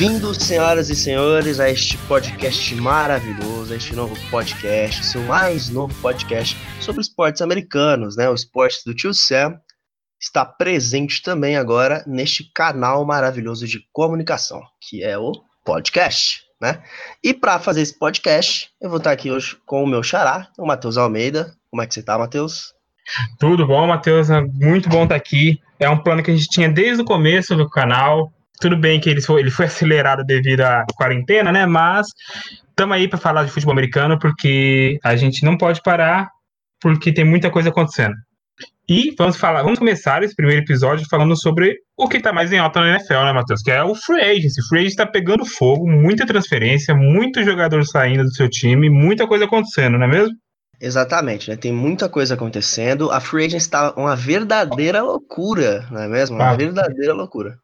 Bem-vindos, senhoras e senhores, a este podcast maravilhoso, a este novo podcast, seu mais novo podcast sobre esportes americanos, né? O esporte do tio Sam está presente também agora neste canal maravilhoso de comunicação, que é o podcast, né? E para fazer esse podcast, eu vou estar aqui hoje com o meu xará, o Matheus Almeida. Como é que você está, Matheus? Tudo bom, Matheus? Muito bom estar aqui. É um plano que a gente tinha desde o começo do canal. Tudo bem que ele foi, ele foi acelerado devido à quarentena, né? Mas estamos aí para falar de futebol americano porque a gente não pode parar porque tem muita coisa acontecendo. E vamos falar, vamos começar esse primeiro episódio falando sobre o que está mais em alta na NFL, né, Matheus? Que é o free agency. O free agency está pegando fogo, muita transferência, muito jogador saindo do seu time, muita coisa acontecendo, não é mesmo? Exatamente, né? Tem muita coisa acontecendo. A Free Agents está uma verdadeira loucura, não é mesmo? Uma ah. verdadeira loucura.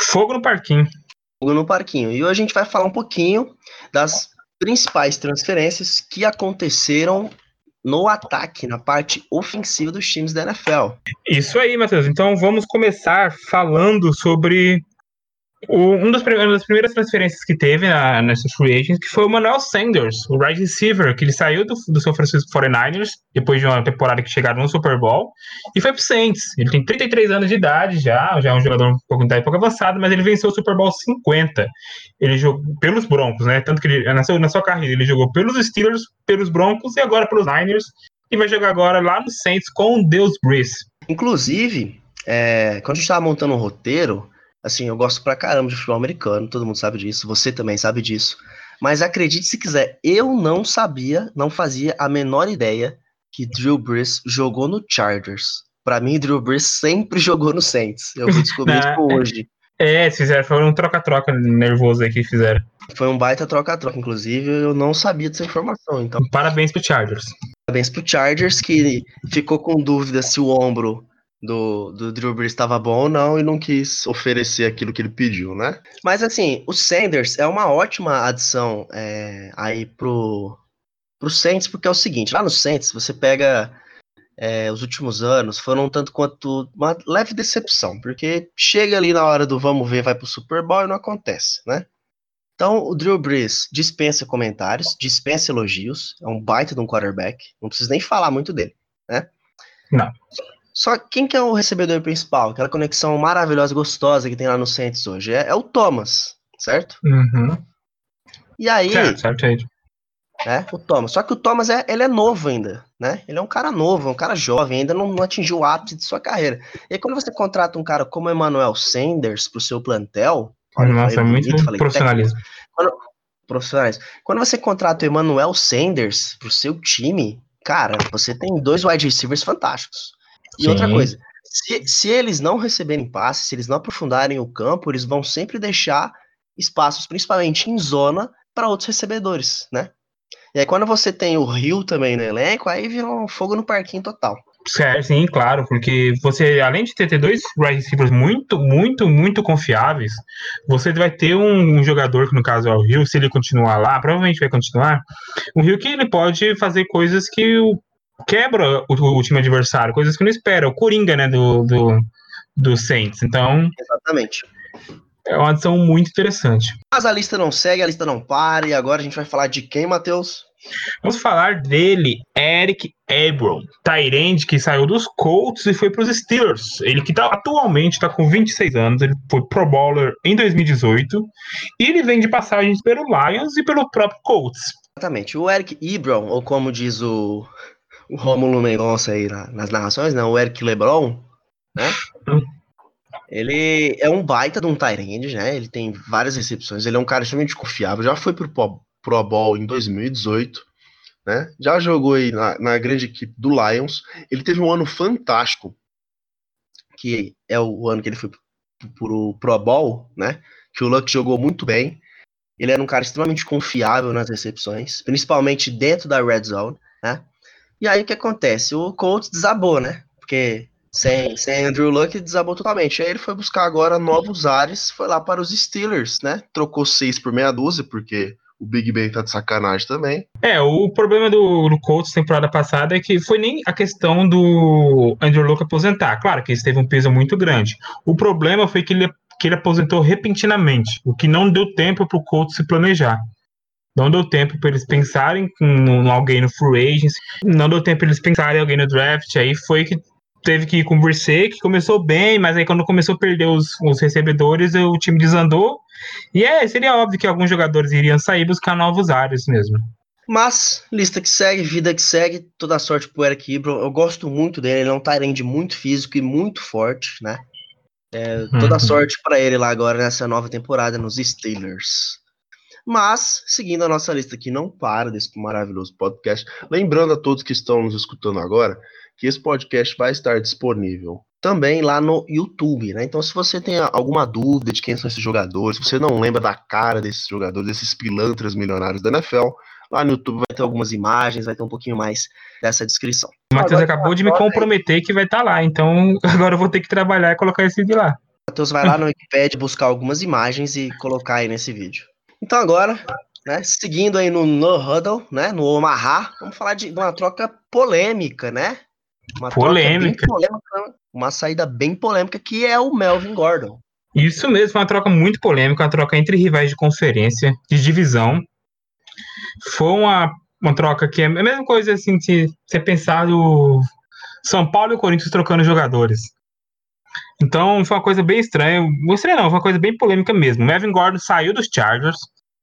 Fogo no parquinho. Fogo no parquinho. E hoje a gente vai falar um pouquinho das principais transferências que aconteceram no ataque, na parte ofensiva dos times da NFL. Isso aí, Matheus. Então vamos começar falando sobre o, um dos, uma das primeiras transferências que teve na, nessa free agent, que foi o Manuel Sanders, o wide receiver, que ele saiu do, do São Francisco 49ers, depois de uma temporada que chegaram no Super Bowl, e foi pro Saints. Ele tem 33 anos de idade já, já é um jogador um pouco, um pouco avançado, mas ele venceu o Super Bowl 50. Ele jogou pelos Broncos, né? Tanto que ele, na, sua, na sua carreira ele jogou pelos Steelers, pelos Broncos e agora pelos Niners, e vai jogar agora lá no Saints com o Deus Brees. Inclusive, é, quando a gente estava montando um roteiro, Assim, eu gosto pra caramba de futebol americano, todo mundo sabe disso, você também sabe disso. Mas acredite se quiser, eu não sabia, não fazia a menor ideia que Drew Brees jogou no Chargers. Para mim, Drew Brees sempre jogou no Saints. Eu vou descobrir isso hoje. É, fizeram, foi um troca-troca nervoso aí que fizeram. Foi um baita troca-troca, inclusive, eu não sabia dessa informação, então. Parabéns pro Chargers. Parabéns pro Chargers, que ficou com dúvida se o ombro do, do Drew Brees estava bom ou não e não quis oferecer aquilo que ele pediu, né? Mas assim, o Sanders é uma ótima adição é, aí pro, pro Saints, porque é o seguinte, lá no Saints você pega é, os últimos anos foram tanto quanto uma leve decepção, porque chega ali na hora do vamos ver, vai pro Super Bowl e não acontece, né? Então, o Drew Brees dispensa comentários, dispensa elogios, é um baita de um quarterback, não preciso nem falar muito dele, né? Não. Só quem que é o recebedor principal? Aquela conexão maravilhosa, gostosa que tem lá no Saints hoje. É, é o Thomas, certo? Uhum. E aí. Certo, certo. É, o Thomas. Só que o Thomas é, ele é novo ainda, né? Ele é um cara novo, um cara jovem, ainda não, não atingiu o ápice de sua carreira. E aí, quando você contrata um cara como Emmanuel Sanders pro seu plantel. Olha, Nossa, é muito bonito, profissionalismo. Quando, profissionais. Quando você contrata o Emmanuel Sanders pro seu time, cara, você tem dois wide receivers fantásticos. E Sim. outra coisa, se, se eles não receberem passes, se eles não aprofundarem o campo, eles vão sempre deixar espaços, principalmente em zona, para outros recebedores, né? E aí quando você tem o Rio também no elenco, aí vira um fogo no parquinho total. Certo, sim, claro, porque você, além de ter, dois wide receivers muito, muito, muito confiáveis, você vai ter um, um, jogador, que no caso é o Rio, se ele continuar lá, provavelmente vai continuar, o Rio que ele pode fazer coisas que o quebra o, o, time adversário, coisas que não espera. O Coringa, né, do, do, do Saints. Então. Exatamente. É uma adição muito interessante. Mas a lista não segue, a lista não para, e agora a gente vai falar de quem, Matheus? Vamos falar dele, Eric Ebron, Tyrande, que saiu dos Colts e foi para os Steelers. Ele que tá, atualmente está com 26 anos, ele foi Pro Bowler em 2018, e ele vem de passagens pelo Lions e pelo próprio Colts. Exatamente. O Eric Ebron, ou como diz o, o Rômulo Mendonça aí na, nas narrações, né? O Eric Lebron, né? Ele é um baita de um Tyrande, né? Ele tem várias recepções, ele é um cara extremamente confiável, já foi pro Pro Bowl em 2018, né? Já jogou aí na, na grande equipe do Lions. Ele teve um ano fantástico, que é o ano que ele foi pro Pro Bowl, né? Que o Luck jogou muito bem. Ele era um cara extremamente confiável nas recepções, principalmente dentro da red zone, né? E aí o que acontece? O Colts desabou, né? Porque sem, sem Andrew Luck desabou totalmente. Aí ele foi buscar agora novos ares, foi lá para os Steelers, né? Trocou seis por meia dúzia, porque o Big Ben tá de sacanagem também. É, o problema do, do Colts temporada passada é que foi nem a questão do Andrew Luck aposentar. Claro que isso teve um peso muito grande. O problema foi que ele que ele aposentou repentinamente, o que não deu tempo para o Colts se planejar. Não deu tempo para eles pensarem em alguém no free agency, não deu tempo para eles pensarem em alguém no draft. Aí foi que teve que ir com o Bursey, que começou bem, mas aí quando começou a perder os, os recebedores, o time desandou. E é, seria óbvio que alguns jogadores iriam sair buscar novos áreas mesmo. Mas, lista que segue, vida que segue, toda a sorte pro Eric Ibram. Eu gosto muito dele, ele é um Tyrande muito físico e muito forte, né? É, toda uhum. sorte para ele lá agora nessa nova temporada nos Steelers. Mas, seguindo a nossa lista que não para desse maravilhoso podcast, lembrando a todos que estão nos escutando agora que esse podcast vai estar disponível também lá no YouTube, né? Então, se você tem alguma dúvida de quem são esses jogadores, se você não lembra da cara desses jogadores, desses pilantras milionários da NFL, lá no YouTube vai ter algumas imagens, vai ter um pouquinho mais dessa descrição. O Matheus acabou de me comprometer que vai estar tá lá, então agora eu vou ter que trabalhar e colocar esse vídeo lá. Matheus vai lá no Wikipedia buscar algumas imagens e colocar aí nesse vídeo. Então agora, né, seguindo aí no No Huddle, né, no Omaha, vamos falar de uma troca polêmica, né? Uma polêmica. polêmica. Uma saída bem polêmica que é o Melvin Gordon. Isso mesmo, uma troca muito polêmica, uma troca entre rivais de conferência, de divisão. Foi uma, uma troca que é a mesma coisa assim de você pensar do São Paulo e o Corinthians trocando jogadores. Então foi uma coisa bem estranha. Não estranha não, foi uma coisa bem polêmica mesmo. O Melvin Gordon saiu dos Chargers,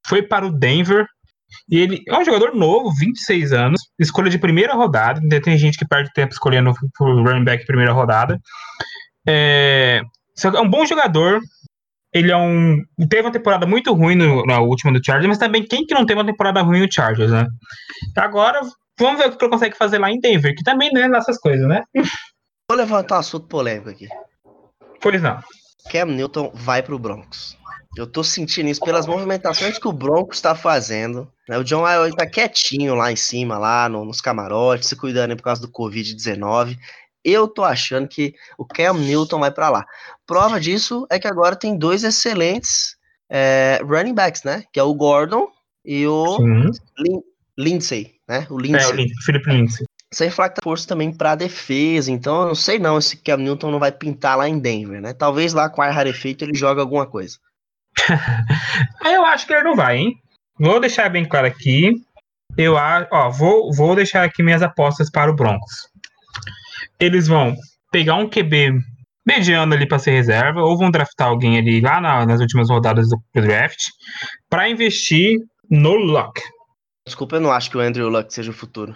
foi para o Denver e ele é um jogador novo, 26 anos, escolha de primeira rodada. Ainda tem gente que perde tempo escolhendo o running back primeira rodada. É, é um bom jogador. Ele é um. Teve uma temporada muito ruim no, na última do Chargers, mas também quem que não teve uma temporada ruim no Chargers, né? Agora, vamos ver o que ele consegue fazer lá em Denver, que também é nessas coisas, né? Vou levantar um assunto polêmico aqui. Pois não. Cam Newton vai pro Broncos. Eu tô sentindo isso pelas movimentações que o Broncos está fazendo. Né? O John Elway tá quietinho lá em cima, lá no, nos camarotes, se cuidando por causa do Covid-19. Eu tô achando que o Cam Newton vai para lá. Prova disso é que agora tem dois excelentes é, running backs, né? Que é o Gordon e o Lin Lindsay, né? O Lindsay. É, o Philip Lindsay. Sem falar que tá força também para defesa, então eu não sei não se Cam Newton não vai pintar lá em Denver, né? Talvez lá com ar rarefeito ele joga alguma coisa. eu acho que ele não vai, hein? Vou deixar bem claro aqui. Eu ó, vou, vou deixar aqui minhas apostas para o Broncos. Eles vão pegar um QB mediano ali para ser reserva, ou vão draftar alguém ali lá na, nas últimas rodadas do draft, para investir no Luck. Desculpa, eu não acho que o Andrew Luck seja o futuro.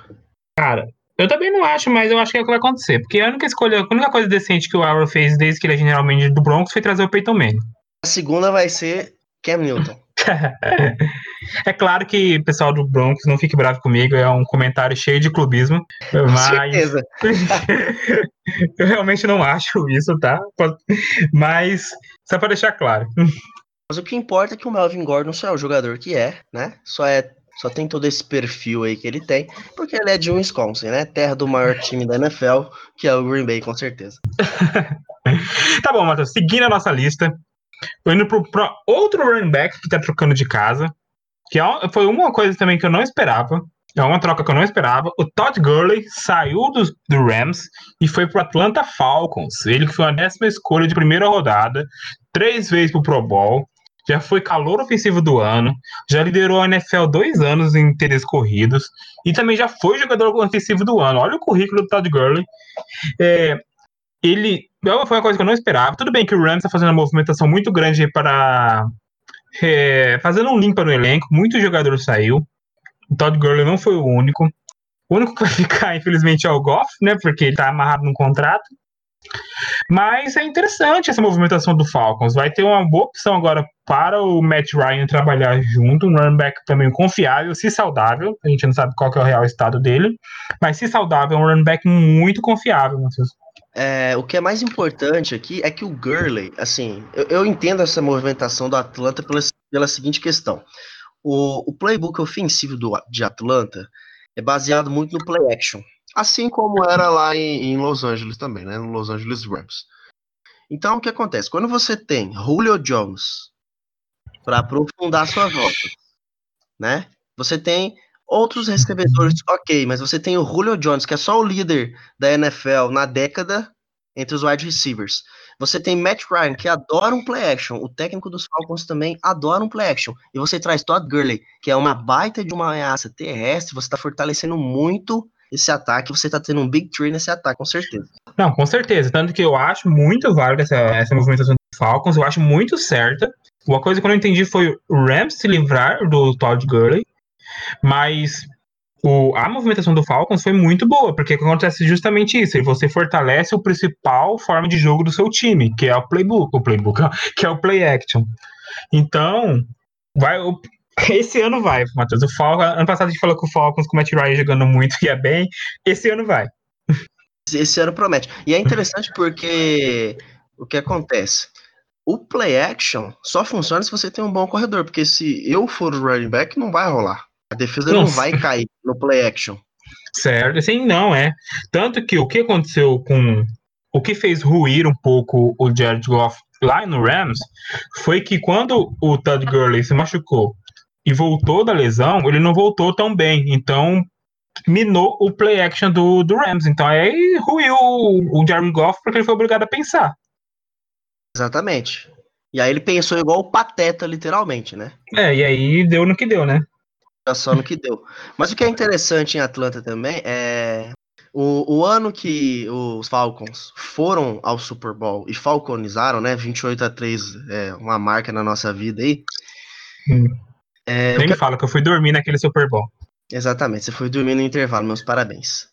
Cara, eu também não acho, mas eu acho que é o que vai acontecer. Porque a única escolha, a única coisa decente que o Arrow fez desde que ele é generalmente do Broncos foi trazer o Peyton Manning. A segunda vai ser Cam Newton. é claro que o pessoal do Broncos não fique bravo comigo, é um comentário cheio de clubismo. Com mas... certeza. eu realmente não acho isso, tá? Mas só para deixar claro. Mas o que importa é que o Melvin Gordon só é o jogador que é, né? Só é só tem todo esse perfil aí que ele tem, porque ele é de Wisconsin, né? Terra do maior time da NFL, que é o Green Bay, com certeza. tá bom, Matheus. Seguindo a nossa lista, Tô indo para outro running back que tá trocando de casa. Que é, foi uma coisa também que eu não esperava. É uma troca que eu não esperava. O Todd Gurley saiu do, do Rams e foi pro Atlanta Falcons. Ele que foi a décima escolha de primeira rodada, três vezes pro Pro Bowl, já foi calor ofensivo do ano, já liderou a NFL dois anos em TDs corridos e também já foi jogador ofensivo do ano. Olha o currículo do Todd Gurley. É, ele foi uma coisa que eu não esperava. Tudo bem que o Rams está fazendo uma movimentação muito grande para é, fazendo um limpa no elenco. Muito jogador saiu. O Todd Gurley não foi o único. O único que vai ficar, infelizmente, é o Goff, né? Porque ele está amarrado num contrato. Mas é interessante essa movimentação do Falcons. Vai ter uma boa opção agora para o Matt Ryan trabalhar junto, um running back também confiável, se saudável. A gente não sabe qual é o real estado dele, mas se saudável, é um running back muito confiável, Matheus. É, o que é mais importante aqui é que o Gurley, assim, eu, eu entendo essa movimentação do Atlanta pela, pela seguinte questão. O, o playbook ofensivo do, de Atlanta é baseado muito no play action. Assim como era lá em, em Los Angeles também, né? No Los Angeles Rams. Então, o que acontece? Quando você tem Julio Jones para aprofundar sua volta, né? Você tem Outros recebedores, ok, mas você tem o Julio Jones, que é só o líder da NFL na década entre os wide receivers. Você tem Matt Ryan, que adora um play action. O técnico dos Falcons também adora um play action. E você traz Todd Gurley, que é uma baita de uma ameaça terrestre. Você está fortalecendo muito esse ataque. Você está tendo um big tree nesse ataque, com certeza. Não, com certeza. Tanto que eu acho muito válida essa, essa movimentação dos Falcons. Eu acho muito certa. Uma coisa que eu não entendi foi o Rams se livrar do Todd Gurley. Mas o, a movimentação do Falcons foi muito boa, porque acontece justamente isso. Você fortalece o principal forma de jogo do seu time, que é o playbook, o playbook, que é o play action. Então, vai. Esse ano vai, Matheus. O Falcons, ano passado a gente falou que o Falcons com o Matt Ryan jogando muito ia bem. Esse ano vai. Esse ano promete. E é interessante porque o que acontece? O play action só funciona se você tem um bom corredor, porque se eu for o running back, não vai rolar. A defesa não vai cair no play action. Certo, sim, não é. Tanto que o que aconteceu com. O que fez ruir um pouco o Jared Goff lá no Rams foi que quando o Todd Gurley se machucou e voltou da lesão, ele não voltou tão bem. Então, minou o play action do, do Rams. Então, aí ruiu o, o Jared Goff porque ele foi obrigado a pensar. Exatamente. E aí ele pensou igual o Pateta, literalmente, né? É, e aí deu no que deu, né? só no que deu. Mas o que é interessante em Atlanta também é o, o ano que os Falcons foram ao Super Bowl e falconizaram, né? 28 a 3 é uma marca na nossa vida aí. Hum. É, Nem que... fala que eu fui dormir naquele Super Bowl. Exatamente, você foi dormir no intervalo, meus parabéns.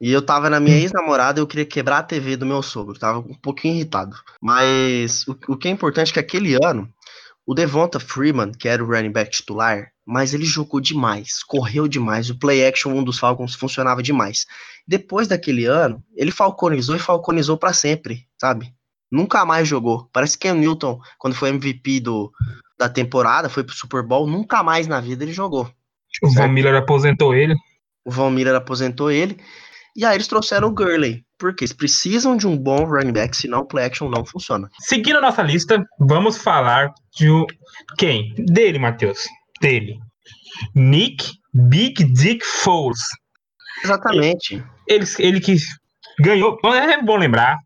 E eu tava na minha ex-namorada, eu queria quebrar a TV do meu sogro, tava um pouquinho irritado. Mas o, o que é importante é que aquele ano, o Devonta Freeman, que era o running back titular, mas ele jogou demais, correu demais. O play action, um dos Falcons, funcionava demais. Depois daquele ano, ele falconizou e falconizou para sempre, sabe? Nunca mais jogou. Parece que o Newton, quando foi MVP do, da temporada, foi pro Super Bowl, nunca mais na vida ele jogou. O certo? Von Miller aposentou ele. O Von Miller aposentou ele. E aí eles trouxeram o Gurley. Porque eles precisam de um bom running back, senão o play action não funciona. Seguindo a nossa lista, vamos falar de quem? Dele, Matheus dele. Nick Big Dick Foles. Exatamente. Ele, ele que ganhou, é bom lembrar,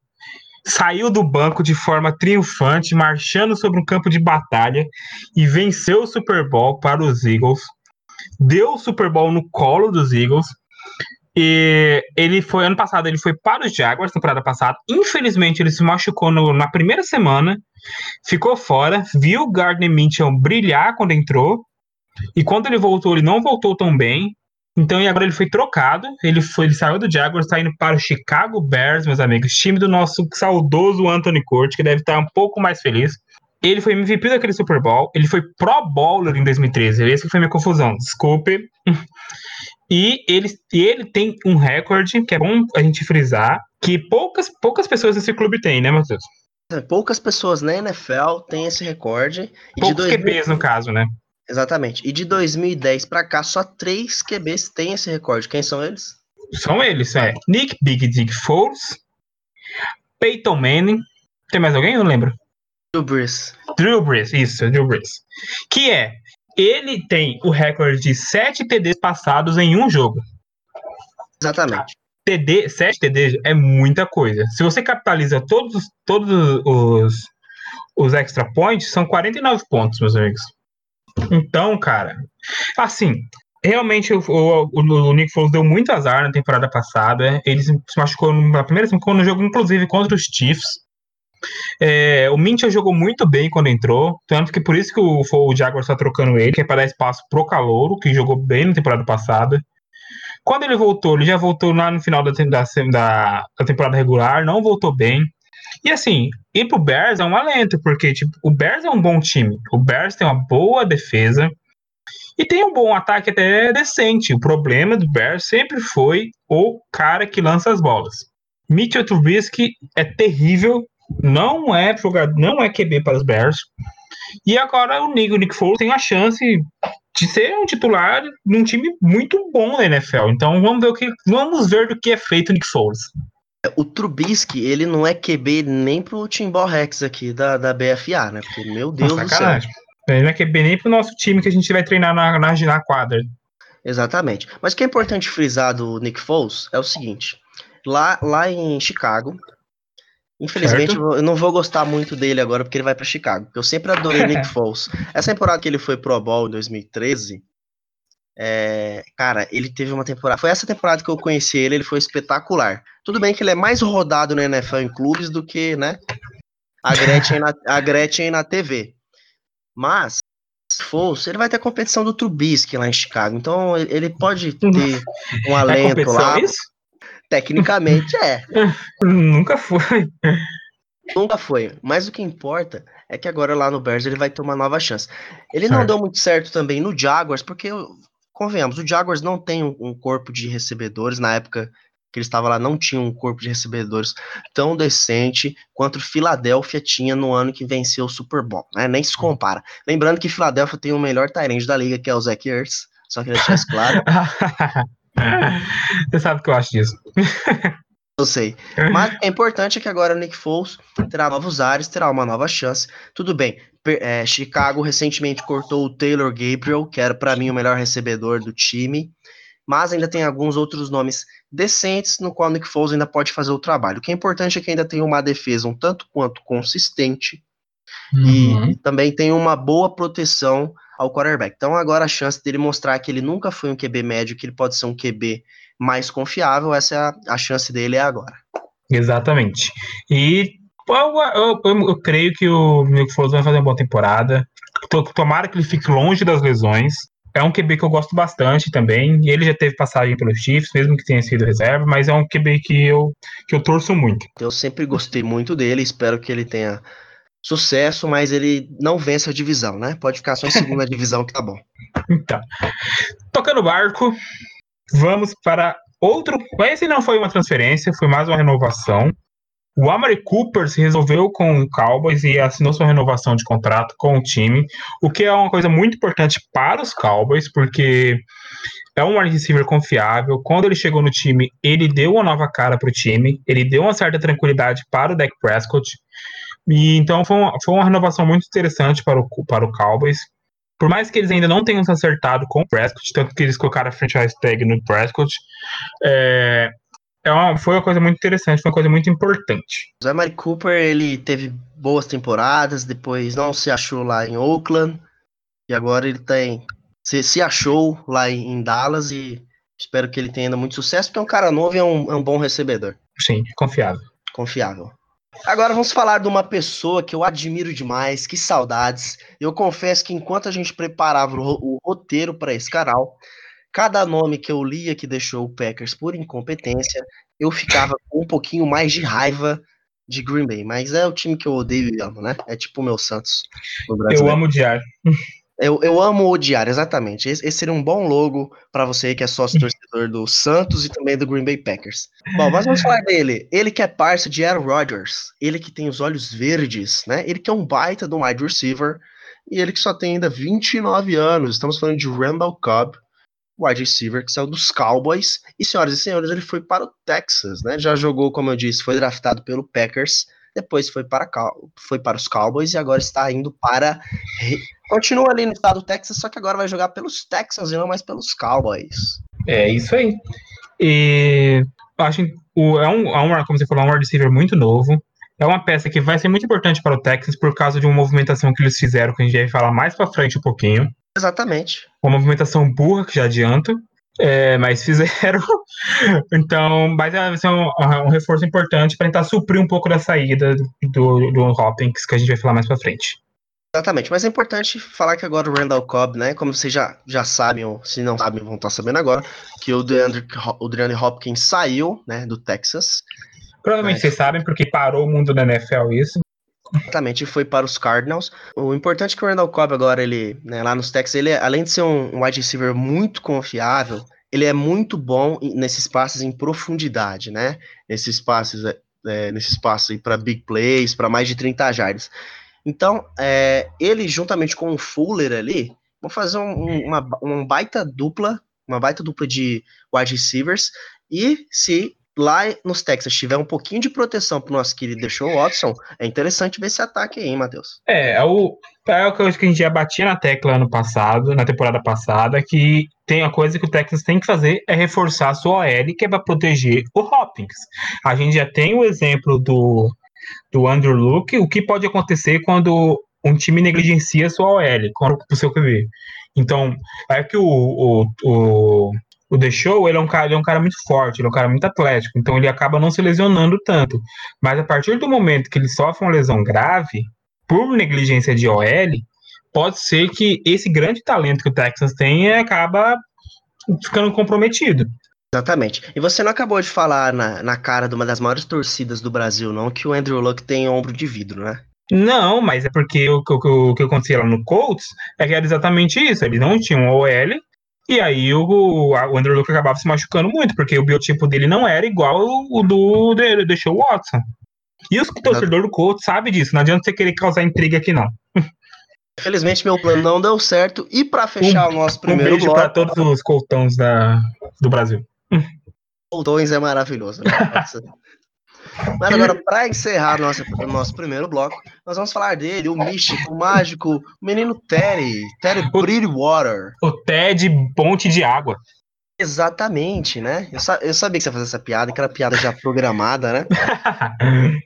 saiu do banco de forma triunfante, marchando sobre um campo de batalha e venceu o Super Bowl para os Eagles. Deu o Super Bowl no colo dos Eagles. E ele foi ano passado, ele foi para os Jaguars, temporada passada. Infelizmente, ele se machucou no, na primeira semana, ficou fora, viu o Gardner Mitchell brilhar quando entrou e quando ele voltou, ele não voltou tão bem. Então, e agora ele foi trocado. Ele foi, ele saiu do Jaguars, está indo para o Chicago Bears, meus amigos, time do nosso saudoso Anthony Curti, que deve estar um pouco mais feliz. Ele foi MVP daquele Super Bowl, ele foi Pro Bowler em 2013. Essa foi minha confusão, desculpe. E ele, ele tem um recorde, que é bom a gente frisar, que poucas, poucas pessoas desse clube têm, né, Matheus? Poucas pessoas na NFL têm esse recorde. Poucos de 2000... QBs, no caso, né? Exatamente. E de 2010 para cá, só três QBs têm esse recorde. Quem são eles? São eles, é. Nick Big Dick Foles, Peyton Manning. Tem mais alguém? Eu não lembro. Drew Brees. Drew Brees, isso, Drew Brees. Que é, ele tem o recorde de sete TDs passados em um jogo. Exatamente. TD, 7 TDs é muita coisa. Se você capitaliza todos, todos os, os extra points, são 49 pontos, meus amigos. Então, cara, assim, realmente o, o, o, Nick Foles deu muito azar na temporada passada. Ele se machucou na primeira no jogo, inclusive contra os Chiefs. É, o Minchia jogou muito bem quando entrou, tanto que por isso que o, o Jaguars está trocando ele, que é para dar espaço pro Calouro, que jogou bem na temporada passada. Quando ele voltou, ele já voltou lá no final da, da, da temporada regular, não voltou bem. E assim, ir pro Bears é um alento, porque tipo, o Bears é um bom time. O Bears tem uma boa defesa e tem um bom ataque até decente. O problema do Bears sempre foi o cara que lança as bolas. Mitchell Trubisky é terrível, não é jogador, não é QB para os Bears. E agora o Nick, Nick Foles tem a chance de ser um titular num time muito bom na NFL. Então vamos ver o que vamos ver do que é feito o Nick Foles. O Trubisky, ele não é QB nem pro Timbal Rex aqui da, da BFA, né? Porque, meu Deus Nossa, do sacanagem. céu. Ele não é QB nem pro nosso time que a gente vai treinar na, na, na quadra. Exatamente. Mas o que é importante frisar do Nick Foles é o seguinte: lá, lá em Chicago, Infelizmente, certo. eu não vou gostar muito dele agora porque ele vai para Chicago. Porque eu sempre adorei Nick Foles. Essa temporada que ele foi Pro Bowl em 2013, é, cara, ele teve uma temporada. Foi essa temporada que eu conheci ele, ele foi espetacular. Tudo bem que ele é mais rodado no NFL em clubes do que, né? A Gretchen na, a Gretchen na TV. Mas, se fosse, ele vai ter a competição do Trubisky lá em Chicago. Então, ele pode ter um é alento é lá. Isso? Tecnicamente é. Nunca foi. Nunca foi. Mas o que importa é que agora lá no Bears ele vai ter uma nova chance. Ele certo. não deu muito certo também no Jaguars, porque convenhamos, o Jaguars não tem um, corpo de recebedores. Na época que ele estava lá, não tinha um corpo de recebedores tão decente quanto o Philadelphia tinha no ano que venceu o Super Bowl, né? Nem se compara. Lembrando que Philadelphia tem o melhor Tyrande da liga, que é o Zach Ertz, só que deixar isso claro. Você sabe o que eu acho disso. Eu sei. Mas é importante que agora o Nick Foles terá novos ares, terá uma nova chance. Tudo bem. É, Chicago recentemente cortou o Taylor Gabriel, que era para mim o melhor recebedor do time. Mas ainda tem alguns outros nomes decentes no qual o Nick Foles ainda pode fazer o trabalho. O que é importante é que ainda tem uma defesa um tanto quanto consistente uhum. e também tem uma boa proteção ao quarterback. Então agora a chance dele mostrar que ele nunca foi um QB médio, que ele pode ser um QB mais confiável, essa é a, a chance dele é agora. Exatamente. E eu, eu, eu, creio que o Nick Foles vai fazer uma boa temporada. Tomara que ele fique longe das lesões. É um QB que eu gosto bastante também. Ele já teve passagem pelos Chiefs, mesmo que tenha sido reserva, mas é um QB que eu, que eu torço muito. Eu sempre gostei muito dele, espero que ele tenha sucesso, mas ele não vence a divisão, né? Pode ficar só em segunda divisão que tá bom. Então, tocando o barco, vamos para outro. Esse não foi uma transferência, foi mais uma renovação. O Amari Cooper se resolveu com o Cowboys e assinou sua renovação de contrato com o time, o que é uma coisa muito importante para os Cowboys, porque é um wide receiver confiável. Quando ele chegou no time, ele deu uma nova cara para o time, ele deu uma certa tranquilidade para o Dak Prescott. E então foi uma, foi uma renovação muito interessante para o, para o Cowboys. Por mais que eles ainda não tenham se acertado com o Prescott, tanto que eles colocaram a franchise tag no Prescott, é, é uma, foi uma coisa muito interessante, foi uma coisa muito importante. O Zé Mari Cooper, ele teve boas temporadas, depois não se achou lá em Oakland, e agora ele tem se, se achou lá em Dallas e espero que ele tenha ainda muito sucesso, porque é um cara novo e é um, é um bom recebedor. Sim, confiável. Confiável. Agora vamos falar de uma pessoa que eu admiro demais, que saudades. Eu confesso que enquanto a gente preparava o, o roteiro para esse canal, cada nome que eu lia que deixou o Packers por incompetência, eu ficava com um pouquinho mais de raiva de Green Bay. Mas é o time que eu odeio e amo, né? É tipo o meu Santos. Eu amo odiar. Eu, eu amo odiar, exatamente. Esse, esse seria um bom logo para você que é sócio torcedor do Santos e também do Green Bay Packers. Bom, mas vamos falar dele. Ele que é parceiro de Aaron Rodgers, ele que tem os olhos verdes, né? Ele que é um baita um wide receiver e ele que só tem ainda 29 anos. Estamos falando de Randall Cobb, wide receiver que saiu dos Cowboys. E senhoras e senhores, ele foi para o Texas, né? Já jogou, como eu disse, foi draftado pelo Packers depois foi para, foi para os Cowboys e agora está indo para. Continua ali no estado do Texas, só que agora vai jogar pelos Texans e não mais pelos Cowboys. É isso aí. E acho que o, é, um, é um, como você falou, é um receiver muito novo. É uma peça que vai ser muito importante para o Texas por causa de uma movimentação que eles fizeram, que a gente vai falar mais para frente um pouquinho. Exatamente. Uma movimentação burra, que já adianto. É, mas fizeram. então, mas vai ser um, um reforço importante para tentar suprir um pouco da saída do, do Hopkins, que a gente vai falar mais para frente. Exatamente, mas é importante falar que agora o Randall Cobb, né, como vocês já, já sabem, ou se não sabem, vão estar sabendo agora, que o DeAndre, o DeAndre Hopkins saiu, né, do Texas. Provavelmente é. vocês sabem, porque parou o mundo da NFL isso. Exatamente, foi para os Cardinals. O importante é que o Randall Cobb agora, ele, né, lá nos Texas, ele, além de ser um wide receiver muito confiável, ele é muito bom nesses passes em profundidade, né? Nesses passes, é, é nesses passes para big plays, para mais de 30 jardas. Então, é, ele juntamente com o Fuller ali, vão fazer um, uma, uma baita dupla, uma baita dupla de wide receivers. E se lá nos Texas tiver um pouquinho de proteção pro nosso querido Deshaun Watson, é interessante ver esse ataque aí, Matheus? É, é o, é o que a gente já batia na tecla ano passado, na temporada passada, que tem a coisa que o Texas tem que fazer é reforçar a sua OL, que é para proteger o Hopkins. A gente já tem o exemplo do do Andrew Luke, o que pode acontecer quando um time negligencia sua OL, com o seu QB. Então, é que o, o, o, o The Show, ele é, um cara, ele é um cara muito forte, ele é um cara muito atlético, então ele acaba não se lesionando tanto. Mas a partir do momento que ele sofre uma lesão grave, por negligência de OL, pode ser que esse grande talento que o Texas tem acaba ficando comprometido. Exatamente. E você não acabou de falar na, na cara de uma das maiores torcidas do Brasil, não, que o Andrew Luck tem ombro de vidro, né? Não, mas é porque o, o, o que acontecia lá no Colts é que era exatamente isso. Ele não tinha um OL, e aí o, o Andrew Luck acabava se machucando muito, porque o biotipo dele não era igual o do Deixou Watson. E os torcedores do Colts sabem disso, não adianta você querer causar intriga aqui, não. Infelizmente, meu plano não deu certo. E para fechar um, o nosso primeiro um beijo bloco. para todos os coltões da, do Brasil. Coltões é maravilhoso. Né? Mas agora, para encerrar nosso, nosso primeiro bloco, nós vamos falar dele, o místico, o mágico, o menino Terry, Terry Bridgewater. O Ted Ponte de Água. Exatamente, né? Eu, sa eu sabia que você ia fazer essa piada, que era piada já programada, né?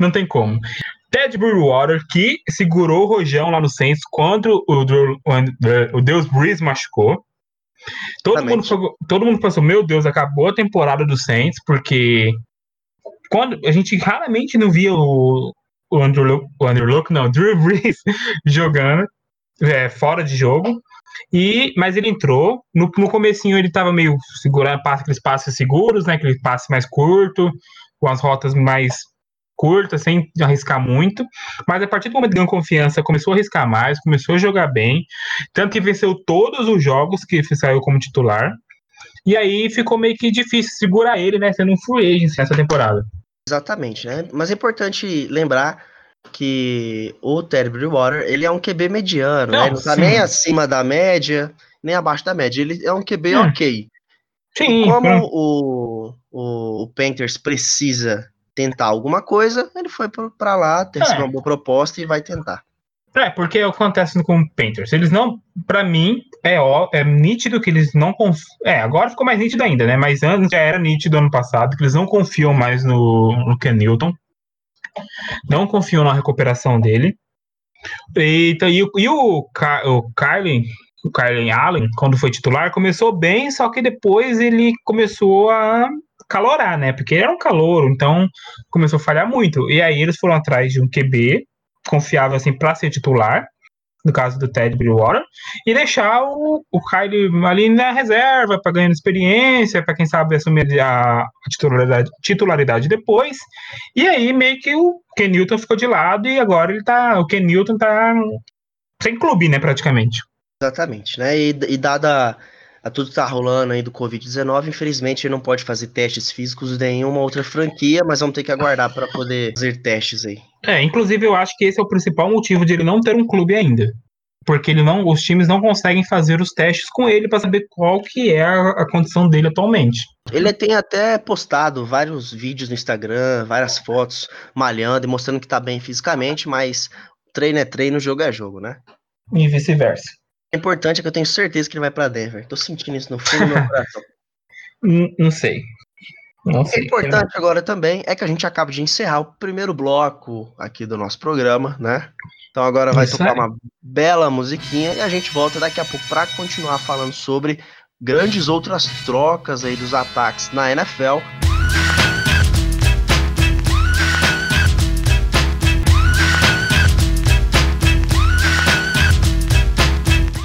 Não tem como. Ted Bridgewater, que segurou o rojão lá no Saints quando o, o, o Deus Breeze machucou. Todo mundo, todo mundo pensou, meu Deus, acabou a temporada do Saints, porque quando a gente raramente não via o, o Andrew, Luke, o Andrew não, Drew Brees jogando é, fora de jogo. E, mas ele entrou, no, no comecinho ele estava meio segurando, aqueles passes seguros, né, aquele passe mais curto, com as rotas mais curta, sem arriscar muito, mas a partir do momento que ganhou confiança, começou a arriscar mais, começou a jogar bem, tanto que venceu todos os jogos que saiu como titular, e aí ficou meio que difícil segurar ele, né, sendo um free agent nessa temporada. Exatamente, né, mas é importante lembrar que o Terry Bridgewater, ele é um QB mediano, não, né, ele não tá sim. nem acima da média, nem abaixo da média, ele é um QB hum. ok. Sim, e como hum. o, o, o Panthers precisa tentar alguma coisa, ele foi para lá, tem é. uma boa proposta e vai tentar. É, porque acontece com o Panthers. Eles não, para mim, é, ó, é nítido que eles não confiam. É, agora ficou mais nítido ainda, né? Mas antes já era nítido ano passado que eles não confiam mais no, no Ken Newton. Não confiam na recuperação dele. E, então, e, e o, o Kylie, o Kylie Allen, quando foi titular, começou bem, só que depois ele começou a calorar, né? Porque era um calor, então começou a falhar muito. E aí eles foram atrás de um QB confiável assim para ser titular, no caso do Ted Bridgewater, e deixar o, o Kylie ali na reserva para ganhar experiência, para quem sabe assumir a, a titularidade, titularidade, depois. E aí meio que o Ken Newton ficou de lado e agora ele tá, o Ken Newton tá sem clube, né, praticamente. Exatamente, né? E, e dada a tudo que tá rolando aí do Covid-19, infelizmente ele não pode fazer testes físicos de nenhuma outra franquia, mas vamos ter que aguardar para poder fazer testes aí. É, inclusive eu acho que esse é o principal motivo de ele não ter um clube ainda. Porque ele não, os times não conseguem fazer os testes com ele para saber qual que é a, a condição dele atualmente. Ele tem até postado vários vídeos no Instagram, várias fotos malhando e mostrando que tá bem fisicamente, mas treino é treino, jogo é jogo, né? E vice-versa importante é que eu tenho certeza que ele vai para Denver. Tô sentindo isso no fundo do meu coração. não sei. Não sei. O importante agora também é que a gente acaba de encerrar o primeiro bloco aqui do nosso programa, né? Então agora vai isso tocar é. uma bela musiquinha e a gente volta daqui a pouco para continuar falando sobre grandes outras trocas aí dos ataques na NFL.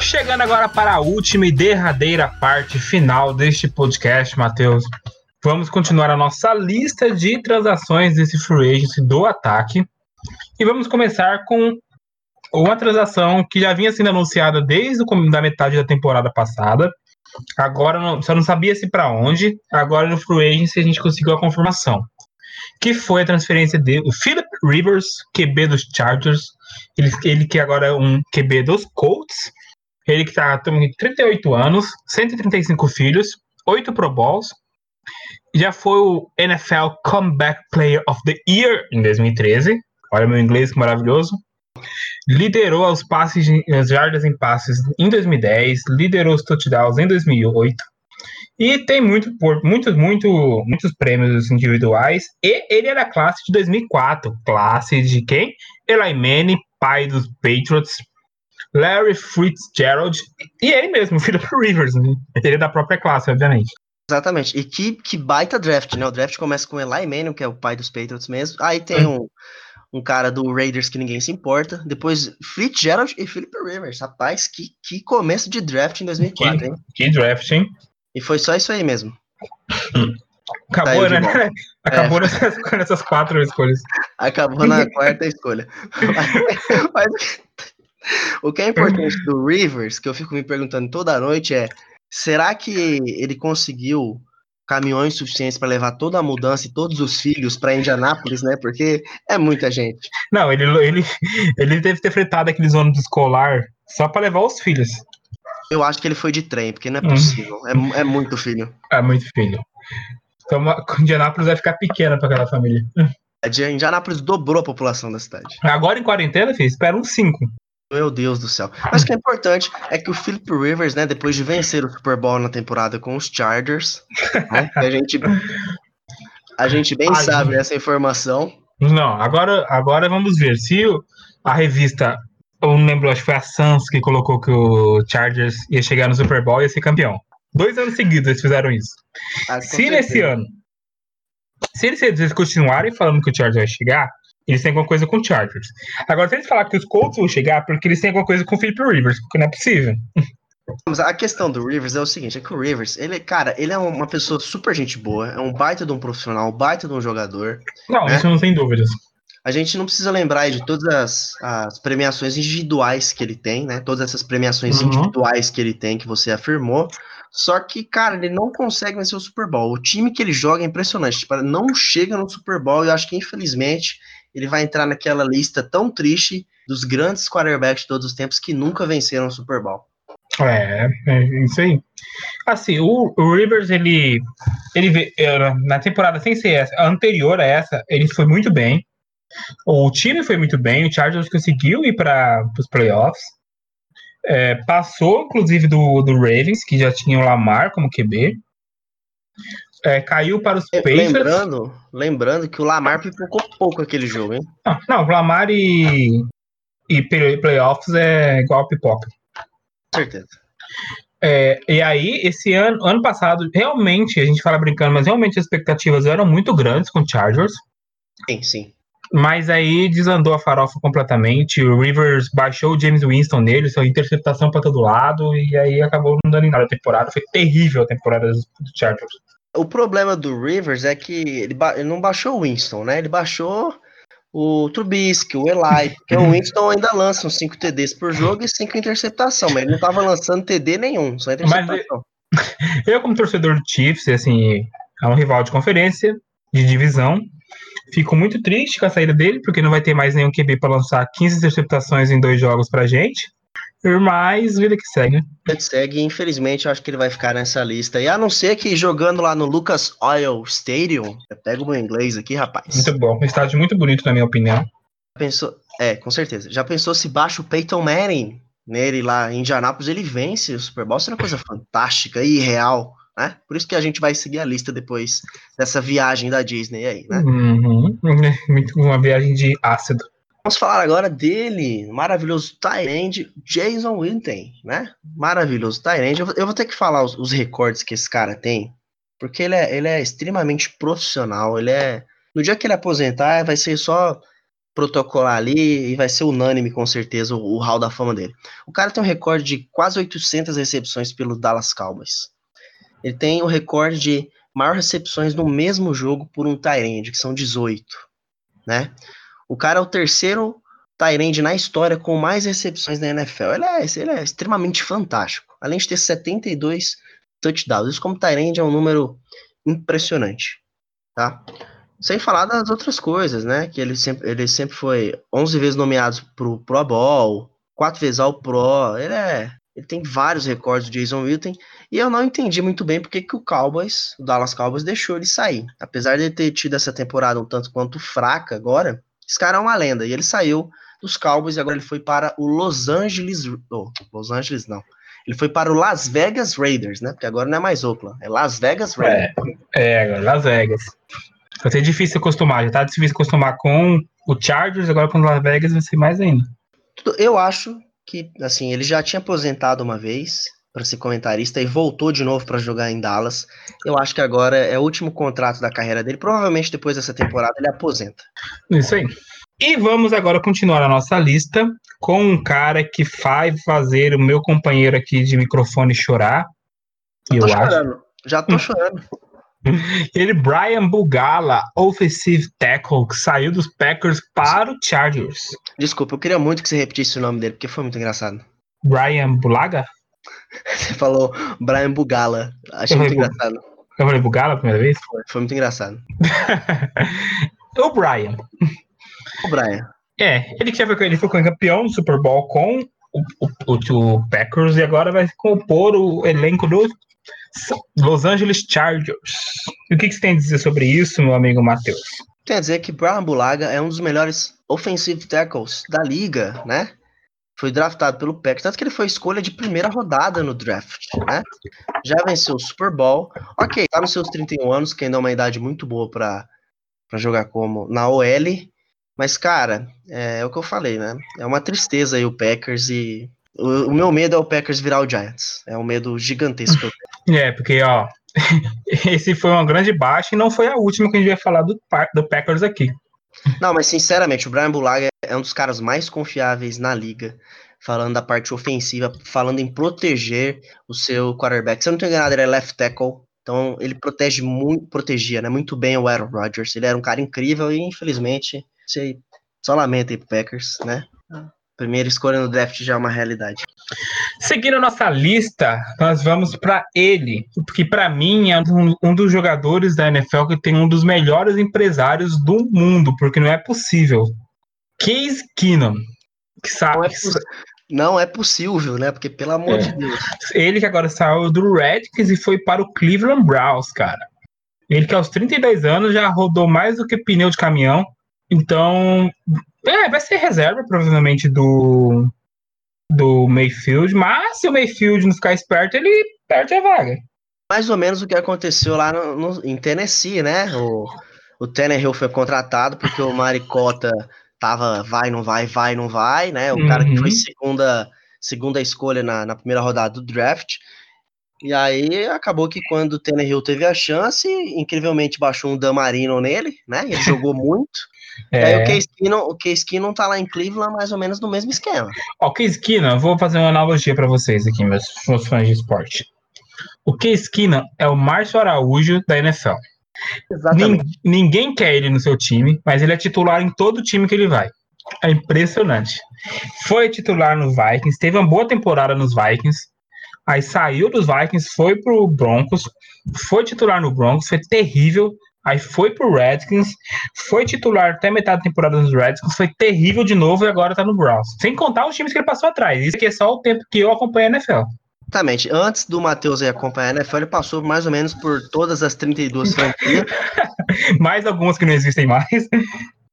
Chegando agora para a última e derradeira parte final deste podcast, Matheus. Vamos continuar a nossa lista de transações desse free agency do ataque. E vamos começar com uma transação que já vinha sendo anunciada desde o da metade da temporada passada. Agora não, só não sabia se para onde. Agora no free agency a gente conseguiu a confirmação. Que foi a transferência de o Philip Rivers, QB dos Chargers. Ele, ele que agora é um QB dos Colts ele que está com 38 anos, 135 filhos, 8 Pro Bowls, já foi o NFL Comeback Player of the Year em 2013. Olha meu inglês maravilhoso. Liderou os passes, as jardas em passes em 2010, liderou os touchdowns em 2008, E tem muito, muitos, muito, muitos prêmios individuais. E ele era classe de 2004. Classe de quem? Eli Manning, pai dos Patriots. Larry Fitzgerald. E ele mesmo, Philip Rivers. Né? Ele é da própria classe, obviamente. Exatamente. E que, que baita draft, né? O draft começa com Eli Manning, que é o pai dos Patriots mesmo. Aí tem um, um cara do Raiders que ninguém se importa. Depois Fitzgerald e Philip Rivers. Rapaz, que, que começo de draft em 2004, que, hein? Que draft, hein? E foi só isso aí mesmo. Acabou, né? Acabou é. nessas, nessas, quatro escolhas. Acabou na quarta escolha. Mas, mas, o que é importante do Rivers, que eu fico me perguntando toda noite, é será que ele conseguiu caminhões suficientes para levar toda a mudança e todos os filhos para Indianápolis, né? Porque é muita gente. Não, ele, ele, ele deve ter fretado aqueles ônibus escolar só para levar os filhos. Eu acho que ele foi de trem, porque não é hum. possível. Hum. É, é muito filho. É muito filho. Então, Indianápolis vai ficar pequena para aquela família. Indianápolis dobrou a população da cidade. Agora em quarentena, filho, espera uns cinco. Meu Deus do céu. Mas o que é importante é que o Philip Rivers, né, depois de vencer o Super Bowl na temporada com os Chargers, né, a gente a gente bem sabe essa informação. Não, agora, agora vamos ver se a revista, eu não lembro, acho que foi a Suns que colocou que o Chargers ia chegar no Super Bowl e ia ser campeão. Dois anos seguidos eles fizeram isso. Ah, se certeza. nesse ano, se eles, eles continuarem falando que o Chargers vai chegar, eles têm alguma coisa com o Chargers. Agora, se eles falar que os Colts vão chegar, porque eles têm alguma coisa com o Philip Rivers, porque não é possível. A questão do Rivers é o seguinte, é que o Rivers, ele, cara, ele é uma pessoa super gente boa, é um baita de um profissional, um baita de um jogador. Não, né? isso não tem dúvidas. A gente não precisa lembrar de todas as, as premiações individuais que ele tem, né? Todas essas premiações uhum. individuais que ele tem, que você afirmou. Só que, cara, ele não consegue vencer o Super Bowl. O time que ele joga é impressionante. Tipo, não chega no Super Bowl e eu acho que, infelizmente, ele vai entrar naquela lista tão triste dos grandes quarterbacks de todos os tempos que nunca venceram o Super Bowl. É, é isso aí. Assim, o, o Rivers, ele, ele na temporada sem ser essa, anterior a essa, ele foi muito bem. O time foi muito bem, o Chargers conseguiu ir para os playoffs. É, passou, inclusive, do, do Ravens, que já tinha o Lamar como QB. É, caiu para os é, Pacers. Lembrando, lembrando que o Lamar pipocou pouco aquele jogo, hein? Não, não Lamar e, e playoffs é igual pipoca. Com certeza. É, e aí, esse ano, ano passado, realmente, a gente fala brincando, mas realmente as expectativas eram muito grandes com o Chargers. Sim, sim. Mas aí desandou a farofa completamente. O Rivers baixou o James Winston nele, sua interceptação para todo lado, e aí acabou não dando em nada a temporada. Foi terrível a temporada do Chargers. O problema do Rivers é que ele, ele não baixou o Winston, né? Ele baixou o Trubisky, o Eli, porque o Winston ainda lança uns 5 TDs por jogo e 5 interceptação, mas ele não tava lançando TD nenhum, só interceptação. Mas eu, como torcedor do Chiefs, assim, é um rival de conferência, de divisão, fico muito triste com a saída dele, porque não vai ter mais nenhum QB para lançar 15 interceptações em dois jogos pra gente. Mas vida que segue. Vida que segue, infelizmente, eu acho que ele vai ficar nessa lista. E a não ser que jogando lá no Lucas Oil Stadium, eu pego o meu inglês aqui, rapaz. Muito bom, um estádio muito bonito, na minha opinião. Pensou, é, com certeza. Já pensou se baixa o Peyton Manning nele lá em Indianápolis, ele vence o Super Bowl? Isso é uma coisa fantástica e real, né? Por isso que a gente vai seguir a lista depois dessa viagem da Disney aí, né? Uhum. Uma viagem de ácido. Vamos falar agora dele, maravilhoso Tyrande, Jason Witten, né? Maravilhoso Tyrande. Eu, eu, vou ter que falar os, os, recordes que esse cara tem, porque ele é, ele é extremamente profissional. Ele é. No dia que ele aposentar, vai ser só protocolar ali e vai ser unânime, com certeza, o, o hall da fama dele. O cara tem um recorde de quase 800 recepções pelo Dallas Cowboys. Ele tem o recorde de maior recepções no mesmo jogo por um Tyrande, que são 18, né? O cara é o terceiro Tyrande na história com mais recepções na NFL. Ele é, ele é extremamente fantástico. Além de ter 72 touchdowns. Isso como Tyrande é um número impressionante. Tá? Sem falar das outras coisas, né? Que ele sempre, ele sempre foi 11 vezes nomeado pro Pro Bowl, 4 vezes ao Pro. Ele é. Ele tem vários recordes do Jason Witten. E eu não entendi muito bem porque que o Cowboys, o Dallas Cowboys, deixou ele sair. Apesar de ter tido essa temporada um tanto quanto fraca agora, esse cara é uma lenda. E ele saiu dos Cowboys e agora ele foi para o Los Angeles. Oh, Los Angeles não. Ele foi para o Las Vegas Raiders, né? Porque agora não é mais Oakland, é Las Vegas Raiders. É, é agora Las Vegas. Vai ser difícil acostumar, já tá difícil acostumar com o Chargers, agora com o Las Vegas vai ser mais ainda. Eu acho que, assim, ele já tinha aposentado uma vez para ser comentarista e voltou de novo para jogar em Dallas. Eu acho que agora é o último contrato da carreira dele. Provavelmente depois dessa temporada ele aposenta. Isso aí. E vamos agora continuar a nossa lista com um cara que faz fazer o meu companheiro aqui de microfone chorar. Eu chorando. Acho. Já tô chorando. Ele, Brian Bugala, offensive tackle, que saiu dos Packers para o Chargers. Desculpa, eu queria muito que você repetisse o nome dele, porque foi muito engraçado. Brian Bulaga? Você falou Brian Bugala. Achei muito engraçado. Eu falei Bugala a primeira vez? Foi, foi muito engraçado. o Brian. O Brian. É, ele, já foi, ele foi campeão do Super Bowl com o, o, o, Packers e agora vai compor o elenco do Los Angeles Chargers. E o que, que você tem a dizer sobre isso, meu amigo Matheus? Tem a dizer que Brian Bulaga é um dos melhores offensive tackles da liga, né? Foi draftado pelo Packers, tanto que ele foi escolha de primeira rodada no draft, né? Já venceu o Super Bowl. Ok, tá nos seus 31 anos, que ainda é uma idade muito boa para jogar como na OL. Mas, cara, é, é, o que eu falei, né? É uma tristeza aí o Packers e. O, o meu medo é o Packers virar o Giants. É um medo gigantesco. é, porque, ó, esse foi uma grande baixa e não foi a última que a gente vai falar do, do Packers aqui. Não, mas sinceramente, o Brian Bulaga é um dos caras mais confiáveis na liga, falando da parte ofensiva, falando em proteger o seu quarterback. Se eu não estou enganado, ele é left tackle, então ele protege muito, protegia, né, muito bem o Aaron Rodgers. Ele era um cara incrível e infelizmente sei, só lamenta aí pro Packers, né? Primeira escolha no draft já é uma realidade. Seguindo a nossa lista, nós vamos para ele, que para mim é um, um, dos jogadores da NFL que tem um dos melhores empresários do mundo, porque não é possível. Case Keenum, que sabe. Não é, não é possível, né? Porque pelo amor é. de Deus. Ele que agora saiu do Redskins e foi para o Cleveland Browns, cara. Ele que aos 32 anos já rodou mais do que pneu de caminhão então, é, vai ser reserva, provavelmente, do, do Mayfield, mas se o Mayfield não ficar esperto, ele perde a vaga. Mais ou menos o que aconteceu lá no, no, em Tennessee, né? O, o Tannehill foi contratado porque o Maricota tava vai, não vai, vai, não vai, né? O uhum. cara que foi uhum. segunda, segunda escolha na, na primeira rodada do draft. E aí acabou que quando o Tannehill teve a chance, incrivelmente baixou um Damarino nele, né? Ele jogou muito. É. Aí o Case, Keenum, o Case Keenum tá lá em Cleveland mais ou menos no mesmo esquema. Ó, o Case Keenum, vou fazer uma analogia para vocês aqui, meus, meus fãs de esporte. O Case Keenum é o Márcio Araújo da NFL. Exatamente. ninguém quer ele no seu time, mas ele é titular em todo time que ele vai. É impressionante. Foi titular no Vikings, teve uma boa temporada nos Vikings, aí saiu dos Vikings, foi pro Broncos, foi titular no Broncos, foi terrível, Aí foi pro Redskins, foi titular até metade da temporada nos Redskins, foi terrível de novo e agora tá no Browns. Sem contar os times que ele passou atrás. Isso aqui é só o tempo que eu acompanho a NFL. Exatamente. Antes do Matheus acompanhar a NFL, ele passou mais ou menos por todas as 32 franquias. mais algumas que não existem mais.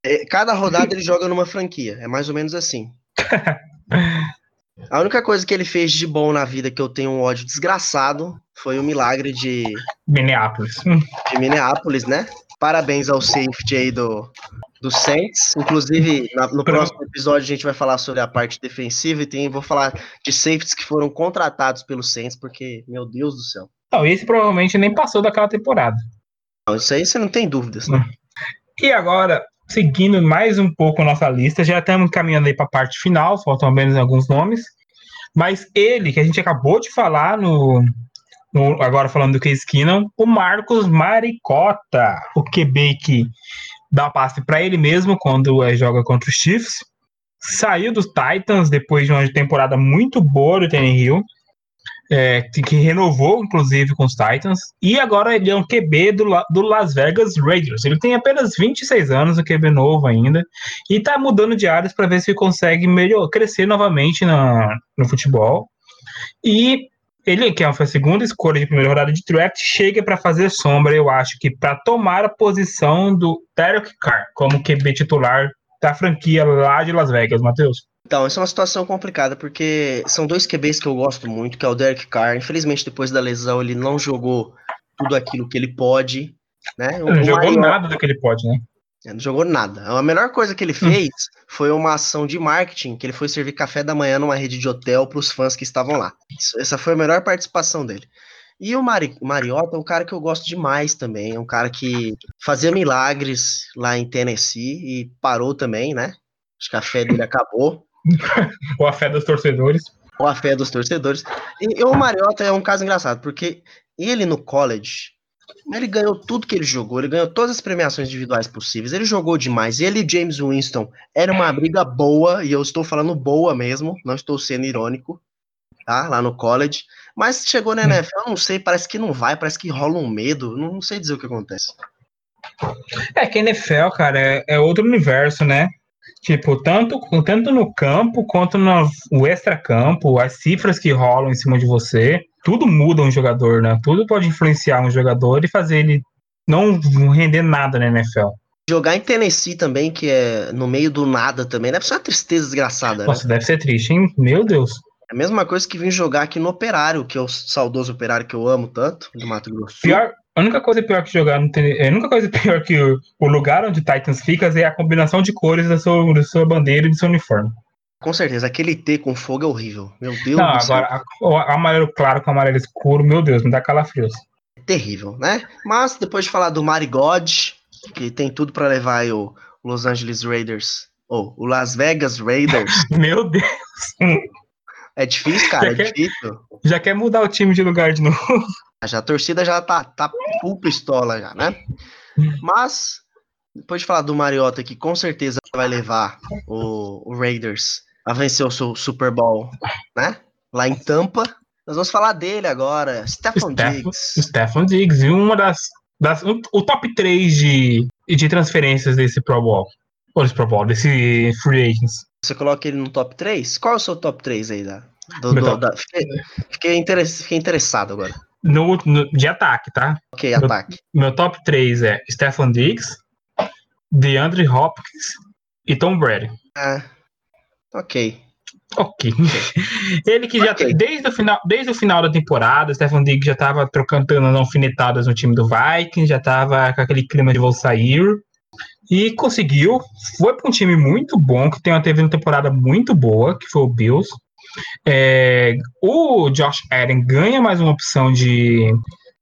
É, cada rodada ele joga numa franquia. É mais ou menos assim. A única coisa que ele fez de bom na vida que eu tenho um ódio desgraçado foi o milagre de Minneapolis. De Minneapolis, né? Parabéns ao safety aí do, do Saints. Inclusive, na, no próximo episódio a gente vai falar sobre a parte defensiva e tem, vou falar de safeties que foram contratados pelo Saints, porque, meu Deus do céu. Não, esse provavelmente nem passou daquela temporada. Não, isso aí você não tem dúvidas, né? E agora, seguindo mais um pouco nossa lista, já estamos caminhando aí para a parte final, faltam apenas alguns nomes. Mas ele, que a gente acabou de falar no, no agora falando do Case Keenum, o Marcos Maricota, o QB que dá passe para ele mesmo quando é, joga contra os Chiefs. Saiu dos Titans depois de uma temporada muito boa do Hill é, que renovou, inclusive, com os Titans, e agora ele é um QB do, do Las Vegas Raiders. Ele tem apenas 26 anos, um QB novo ainda, e tá mudando de áreas para ver se consegue melhor, crescer novamente na, no futebol. E ele, que é a segunda escolha de primeira rodada de draft, chega para fazer sombra, eu acho que para tomar a posição do Derek Carr como QB titular da franquia lá de Las Vegas, Matheus. Então, essa é uma situação complicada, porque são dois QBs que eu gosto muito, que é o Derek Carr. Infelizmente, depois da lesão, ele não jogou tudo aquilo que ele pode. Né? não jogou maior... nada do que ele pode, né? Não jogou nada. A melhor coisa que ele hum. fez foi uma ação de marketing, que ele foi servir café da manhã numa rede de hotel para os fãs que estavam lá. Essa foi a melhor participação dele. E o Mari, Mariota é um cara que eu gosto demais também. É um cara que fazia milagres lá em Tennessee e parou também, né? Acho que a fé dele acabou. Ou a fé dos torcedores. Ou a fé dos torcedores. E, e o Mariota é um caso engraçado, porque ele no college, ele ganhou tudo que ele jogou, ele ganhou todas as premiações individuais possíveis, ele jogou demais. Ele e James Winston era uma briga boa, e eu estou falando boa mesmo, não estou sendo irônico, tá? Lá no college. Mas chegou na NFL, eu não sei, parece que não vai, parece que rola um medo, não, não sei dizer o que acontece. É que a NFL, cara, é, é outro universo, né? Tipo, tanto, tanto no campo quanto no, no extra-campo, as cifras que rolam em cima de você, tudo muda um jogador, né? Tudo pode influenciar um jogador e fazer ele não render nada na NFL. Jogar em Tennessee também, que é no meio do nada também, deve ser uma tristeza desgraçada, né? Nossa, deve ser triste, hein? Meu Deus. É a mesma coisa que vim jogar aqui no Operário, que é o saudoso Operário que eu amo tanto, do Mato Grosso. Pior, a única coisa pior que jogar no tênis, a única coisa pior que o, o, lugar onde Titans fica é a combinação de cores da sua, da sua bandeira e do seu uniforme. Com certeza, aquele T com fogo é horrível. Meu Deus Não, do agora, céu. amarelo claro com amarelo escuro, meu Deus, me dá calafrios. É terrível, né? Mas depois de falar do Marigod, que tem tudo para levar o Los Angeles Raiders, ou o Las Vegas Raiders. meu Deus! É difícil, cara, já é quer, difícil. Já quer mudar o time de lugar de novo. Já a torcida já tá, tá full pistola já, né? Mas, depois de falar do Mariota, que com certeza vai levar o, o Raiders a vencer o seu Super Bowl, né? Lá em Tampa. Nós vamos falar dele agora, Stephon Diggs. Stephon Diggs, e uma das. das um, o top 3 de, de transferências desse Pro Bowl. Ou desse Pro Bowl, desse Free Agents. Você coloca ele no top 3? Qual é o seu top 3 aí da. Do, do, da fiquei, fiquei, interess, fiquei interessado agora no, no, de ataque, tá? Ok, meu, ataque. Meu top 3 é Stefan Diggs, DeAndre Hopkins e Tom Brady. Ah, ok. Ok. Ele que já okay. desde o final, desde o final da temporada, Stefan Diggs já estava trocando alfinetadas no time do Vikings, já estava com aquele clima de vou sair e conseguiu. Foi para um time muito bom que tem uma teve uma temporada muito boa, que foi o Bills. É, o Josh Allen ganha mais uma opção de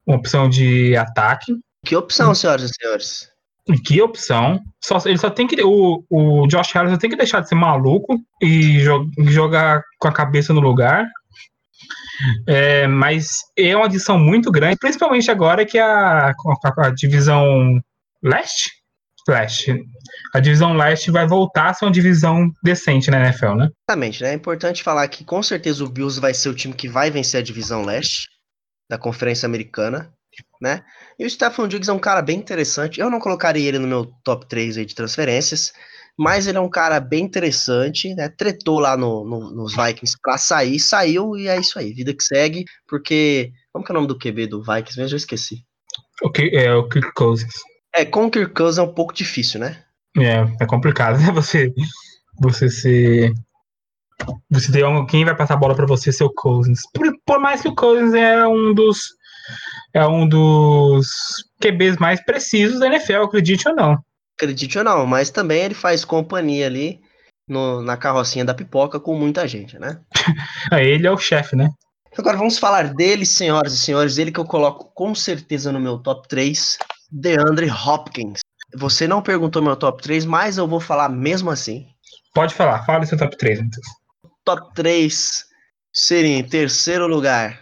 uma opção de ataque. Que opção, senhoras e senhores? Que opção? Só, ele só tem que. O, o Josh Allen só tem que deixar de ser maluco e jo jogar com a cabeça no lugar. É, mas é uma adição muito grande, principalmente agora que a, a, a divisão leste Flash. A divisão leste vai voltar a ser uma divisão decente na NFL, né? Exatamente, né? É importante falar que com certeza o Bills vai ser o time que vai vencer a divisão leste da Conferência Americana, né? E o Stephen Diggs é um cara bem interessante. Eu não colocaria ele no meu top 3 aí de transferências, mas ele é um cara bem interessante, né? Tretou lá no, no, nos Vikings pra sair, saiu e é isso aí, vida que segue, porque. Como que é o nome do QB do Vikings mesmo? Eu esqueci. O que é o Kirk Cousins. É, Kirk Cousins é um pouco difícil, né? É, é complicado, né? Você, você ser. Você ter um, quem vai passar a bola para você ser o Cousins. Por, por, mais que o Cousins é um dos. É um dos QBs mais precisos da NFL, acredite ou não. Acredite ou não, mas também ele faz companhia ali no, na carrocinha da pipoca com muita gente, né? ele é o chefe, né? Agora vamos falar dele, senhoras e senhores, ele que eu coloco com certeza no meu top 3. DeAndre Hopkins. Você não perguntou meu top 3, mas eu vou falar mesmo assim. Pode falar, fala seu top 3, então. Top 3 seria em terceiro lugar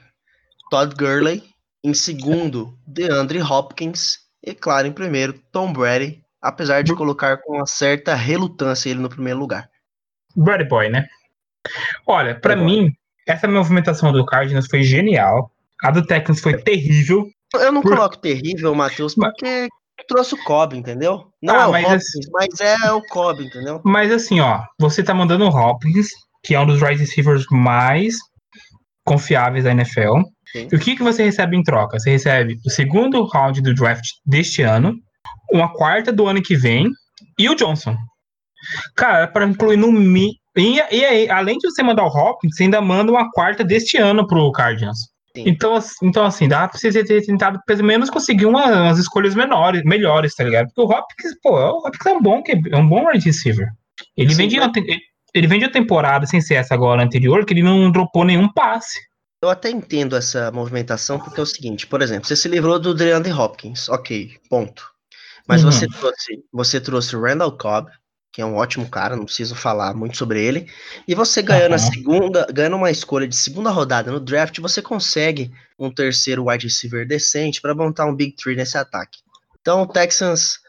Todd Gurley, em segundo DeAndre Hopkins e claro, em primeiro Tom Brady, apesar de colocar com uma certa relutância ele no primeiro lugar. Brady Boy, né? Olha, para mim, essa movimentação do Cardinals foi genial. A do Texans foi terrível. Eu não Por... coloco terrível, Matheus, porque trouxe o Cobb, entendeu? Não ah, é o mas Hopkins, assim... mas é o Cobb, entendeu? Mas assim, ó, você tá mandando o Hopkins, que é um dos wide receivers mais confiáveis da NFL. Sim. E o que, que você recebe em troca? Você recebe o segundo round do draft deste ano, uma quarta do ano que vem e o Johnson. Cara, para incluir no mi E, e aí, além de você mandar o Hopkins, você ainda manda uma quarta deste ano pro Cardinals. Então, então, assim, dá pra você ter tentado pelo menos conseguir uma, umas escolhas menores, melhores, tá ligado? Porque o Hopkins, pô, o Hopkins é um bom, é um bom wide receiver. Ele Sim, vem de, mas... ele vem de uma temporada sem ser essa agora anterior, que ele não dropou nenhum passe. Eu até entendo essa movimentação, porque é o seguinte, por exemplo, você se livrou do DeAndre Hopkins, ok, ponto. Mas uhum. você trouxe, você trouxe o Randall Cobb, que é um ótimo cara, não preciso falar muito sobre ele. E você ganhando uhum. a segunda, ganhando uma escolha de segunda rodada no draft, você consegue um terceiro wide receiver decente para montar um big three nesse ataque. Então o Texans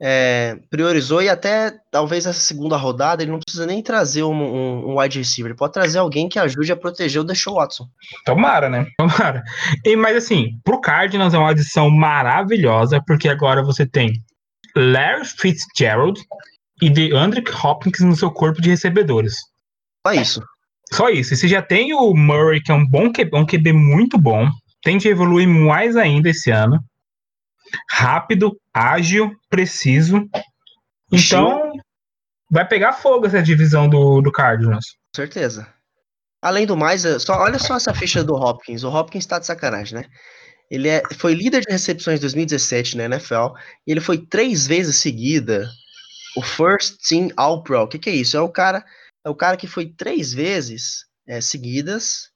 é, priorizou e até talvez essa segunda rodada ele não precisa nem trazer um, um, um, wide receiver, ele pode trazer alguém que ajude a proteger o Deshaun Watson. Tomara, né? Tomara. E, mas assim, pro Cardinals é uma adição maravilhosa, porque agora você tem Larry Fitzgerald, e de Andrew Hopkins no seu corpo de recebedores. Só isso. Só isso. E você já tem o Murray, que é um bom QB, um QB muito bom. Tem de evoluir mais ainda esse ano. Rápido, ágil, preciso. Então, vai pegar fogo essa divisão do, do Cardinals. Com certeza. Além do mais, só, olha só essa ficha do Hopkins. O Hopkins tá de sacanagem, né? Ele é, foi líder de recepções em 2017 na NFL. E ele foi três vezes seguida o First Team All Pro. O que, que é isso? É o cara, é o cara que foi três vezes é, seguidas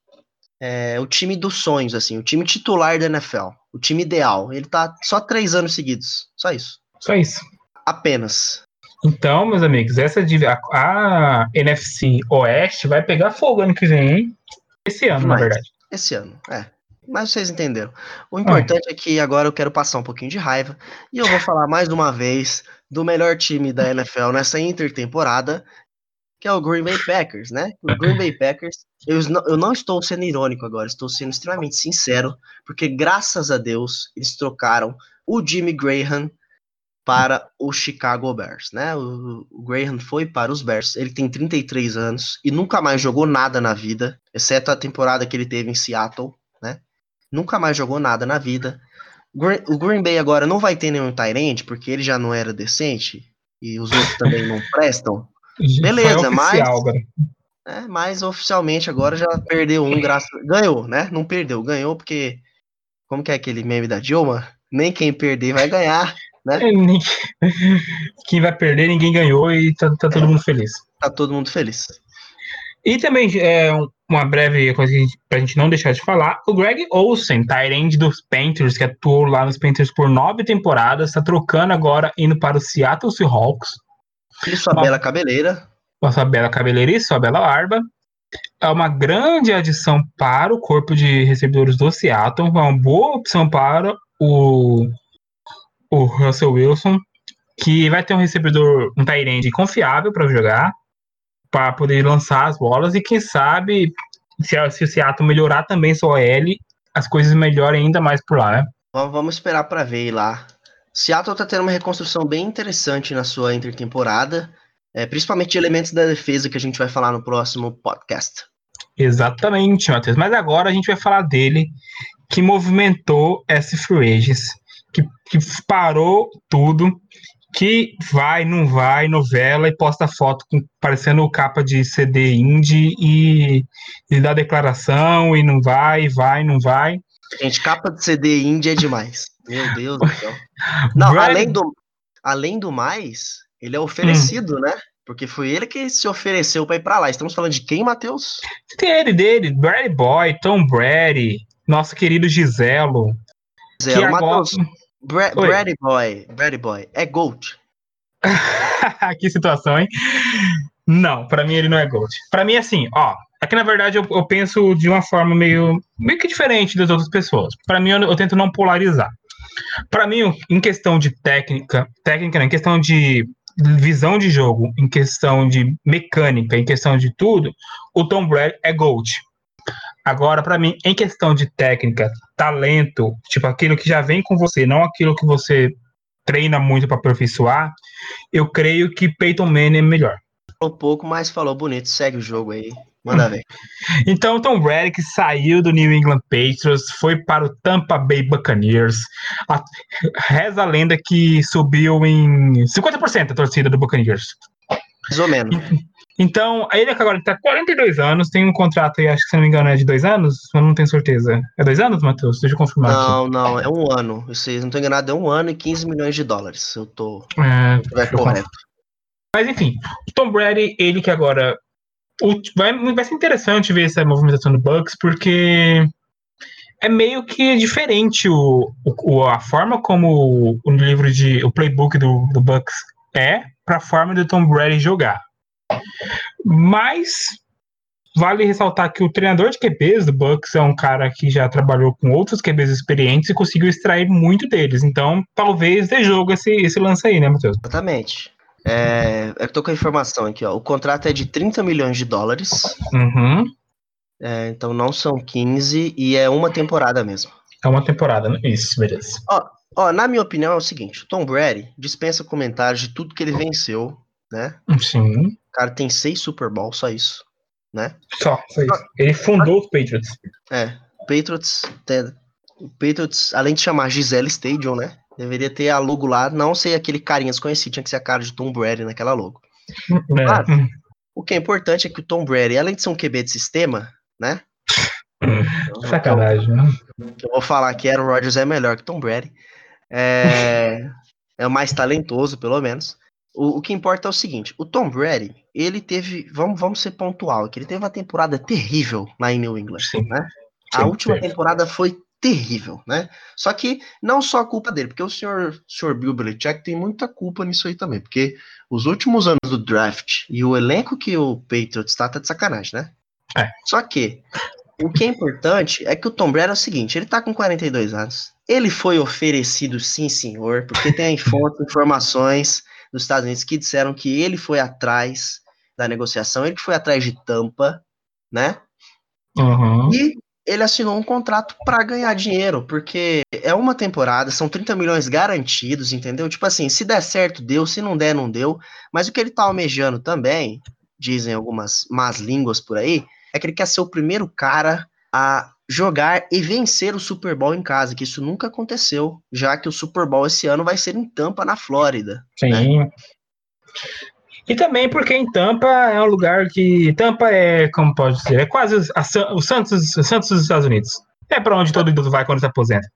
é, o time dos sonhos, assim, o time titular da NFL, o time ideal. Ele tá só três anos seguidos. Só isso. Só isso. Apenas. Então, meus amigos, essa a, a NFC Oeste vai pegar fogo ano que vem, hein? Esse ano, Mas, na verdade. Esse ano, é. Mas vocês entenderam. O importante ah. é que agora eu quero passar um pouquinho de raiva e eu vou falar mais uma vez do melhor time da NFL nessa intertemporada, que é o Green Bay Packers, né? O Green Bay Packers, eu não, eu não estou sendo irônico agora, estou sendo extremamente sincero, porque graças a Deus eles trocaram o Jimmy Graham para o Chicago Bears, né? O, o Graham foi para os Bears, ele tem 33 anos e nunca mais jogou nada na vida, exceto a temporada que ele teve em Seattle, né? Nunca mais jogou nada na vida. O Green Bay agora não vai ter nenhum Tyrant, porque ele já não era decente e os outros também não prestam. Beleza, mas. É, mas oficialmente agora já perdeu um, graças. Ganhou, né? Não perdeu, ganhou porque. Como que é aquele meme da Dilma? Nem quem perder vai ganhar, né? É, quem vai perder, ninguém ganhou e tá, tá todo mundo feliz. Tá todo mundo feliz. E também, é, uma breve coisa para a gente não deixar de falar, o Greg Olsen, Tyrande dos Panthers, que atuou lá nos Panthers por nove temporadas, está trocando agora, indo para o Seattle Seahawks. E sua uma, bela cabeleira. Com sua bela cabeleira e sua bela barba. É uma grande adição para o corpo de recebedores do Seattle, é uma boa opção para o, o Russell Wilson, que vai ter um recebedor, um Tyrande confiável para jogar, para poder lançar as bolas e quem sabe se, se o Seattle melhorar também sua OL, as coisas melhorem ainda mais por lá, né? Vamos esperar para ver lá. Seattle tá tendo uma reconstrução bem interessante na sua intertemporada, é, principalmente de elementos da defesa que a gente vai falar no próximo podcast. Exatamente, Matheus. Mas agora a gente vai falar dele, que movimentou esse free agents, que, que parou tudo que vai, não vai, novela e posta foto com, parecendo capa de CD indie e, e dá declaração e não vai, vai, não vai. Gente, capa de CD indie é demais. Meu Deus do céu. Não, além do, além do mais, ele é oferecido, hum. né? Porque foi ele que se ofereceu para ir para lá. Estamos falando de quem, Matheus? Dele, dele, Brady Boy, Tom Brady, nosso querido Giselo. Giselo, Matheus. Agora... Bra Brady Boy, Brady Boy, é Gold. que situação, hein? Não, para mim ele não é Gold. Para mim, assim, ó, aqui na verdade eu, eu, penso de uma forma meio, meio que diferente das outras pessoas. Para mim, eu, eu, tento não polarizar. Para mim, em questão de técnica, técnica, né, em questão de visão de jogo, em questão de mecânica, em questão de tudo, o Tom Brady é Gold. Agora, para mim, em questão de técnica, talento, tipo aquilo que já vem com você, não aquilo que você treina muito para aperfeiçoar, eu creio que Peyton Manning é melhor. Falou pouco, mas falou bonito. Segue o jogo aí. Manda ver. então, Tom Brady que saiu do New England Patriots, foi para o Tampa Bay Buccaneers. A, reza a lenda que subiu em 50% a torcida do Buccaneers. Mais ou menos. Então, ele que agora está 42 anos, tem um contrato aí, acho que se não me engano é de dois anos, eu não tenho certeza. É dois anos, Matheus? Deixa eu confirmar Não, aqui. não, é um ano. Se não estou enganado, é um ano e 15 milhões de dólares. Eu tô. É, eu correto. Mas enfim, o Tom Brady, ele que agora. o- vai, vai ser interessante ver essa movimentação do Bucks, porque é meio que diferente o, o- a forma como o, o livro de. o playbook do, do Bucks é para a forma do Tom Brady jogar. Mas vale ressaltar que o treinador de QBs do Bucks é um cara que já trabalhou com outros QBs experientes e conseguiu extrair muito deles. Então, talvez dê jogo esse, esse lance aí, né, Matheus? Exatamente. É, eu tô com a informação aqui, ó. O contrato é de 30 milhões de dólares. Uhum. é, então não são 15 e é uma temporada mesmo. É uma temporada, né? Isso, beleza. Ó, na minha opinião é o seguinte: o Tom Brady dispensa comentários de tudo que ele venceu, né? Sim. O cara tem seis Super Bowl, só isso, né? Só, só isso. Ele fundou os Patriots. É, Patriots, tem- o Patriots, além de chamar Gisele Stadium, né? Deveria ter a logo lá, não ser aquele carinha desconhecido, tinha que ser a cara de Tom Brady naquela logo. É. Hum. O que é importante é que o Tom Brady, além de ser um QB de sistema, né? Sacanagem, né? eu vou falar que Aaron Rodgers é melhor que Tom Brady. É, é o mais talentoso, pelo menos. O, o que importa é o seguinte: o Tom Brady, ele teve. Vamos, vamos ser pontual aqui. Ele teve uma temporada terrível lá em New England. Sim. Né? A Sim, última teve. temporada foi terrível, né? Só que não só a culpa dele, porque o senhor, senhor Bill Belichick tem muita culpa nisso aí também, porque os últimos anos do draft e o elenco que o Patriots tá, tá de sacanagem, né? É. Só que o que é importante é que o Tom Brady é o seguinte, ele tá com 42 anos, ele foi oferecido sim senhor, porque tem fontes, informações dos Estados Unidos que disseram que ele foi atrás da negociação, ele que foi atrás de tampa, né? Uhum. E ele assinou um contrato para ganhar dinheiro, porque é uma temporada, são 30 milhões garantidos, entendeu? Tipo assim, se der certo, deu, se não der, não deu. Mas o que ele tá almejando também, dizem algumas más línguas por aí, é que ele quer ser o primeiro cara a jogar e vencer o Super Bowl em casa, que isso nunca aconteceu, já que o Super Bowl esse ano vai ser em Tampa, na Flórida. Sim. E também porque em Tampa é um lugar que. Tampa é, como pode dizer, é quase a o Santos, o Santos dos Estados Unidos. É pra onde todo idoso vai quando se aposenta.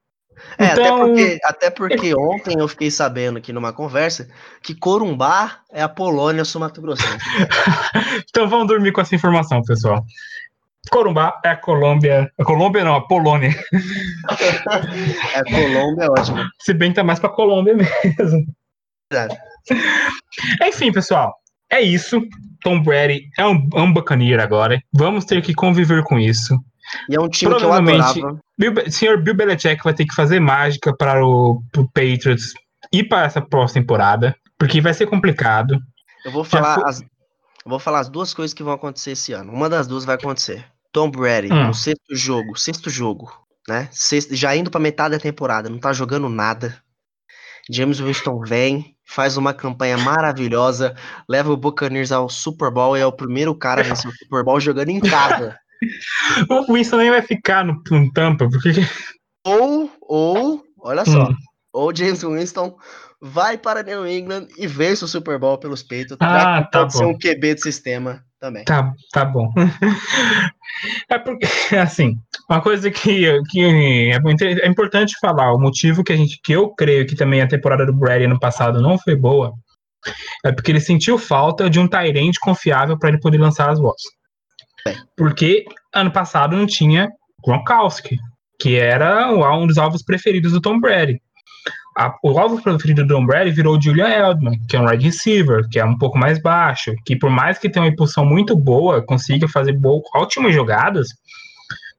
É, até, Então- porque, até porque ontem eu fiquei sabendo aqui numa conversa que Corumbá é a Polônia sul-mato-grossense. Então vamos dormir com essa informação, pessoal. Corumbá é a Colômbia. A Colômbia não, a Polônia. É, Colômbia é ótimo. Se bem que tá mais pra Colômbia mesmo. Enfim, pessoal. É isso. Tom Brady é um, é um buccaneer agora. Vamos ter que conviver com isso. E é um time que eu adorava. Bill, senhor Bill Belichick vai ter que fazer mágica para o pro Patriots ir para essa próxima temporada, porque vai ser complicado. Eu vou falar foi- as, eu vou falar as duas coisas que vão acontecer esse ano. Uma das duas vai acontecer. Tom Brady, Hum. no sexto jogo, sexto jogo, né? Sexto, já indo pra metade da temporada, não tá jogando nada. James Winston vem, faz uma campanha maravilhosa, leva o Buccaneers ao Super Bowl e é o primeiro cara a vencer o Super Bowl jogando em casa. O Winston nem vai ficar no, no Tampa, porque Ou, ou, olha só, Hum. ou James Winston vai para New England e vence o Super Bowl pelos Patriots, Ah, tá pode ser bom. um QB de sistema também. tá, tá bom. É porque, assim, uma coisa que, que é, muito- é importante falar, o motivo que a gente, que eu creio que também a temporada do Brady ano passado não foi boa, é porque ele sentiu falta de um Tyrande confiável para ele poder lançar as bolas. Porque ano passado não tinha Gronkowski, que era um dos alvos preferidos do Tom Brady. A- o alvo preferido do Brady virou o Julian Edelman, que é um wide receiver, que é um pouco mais baixo, que por mais que tenha uma impulsão muito boa, consiga fazer bo- ótimas jogadas,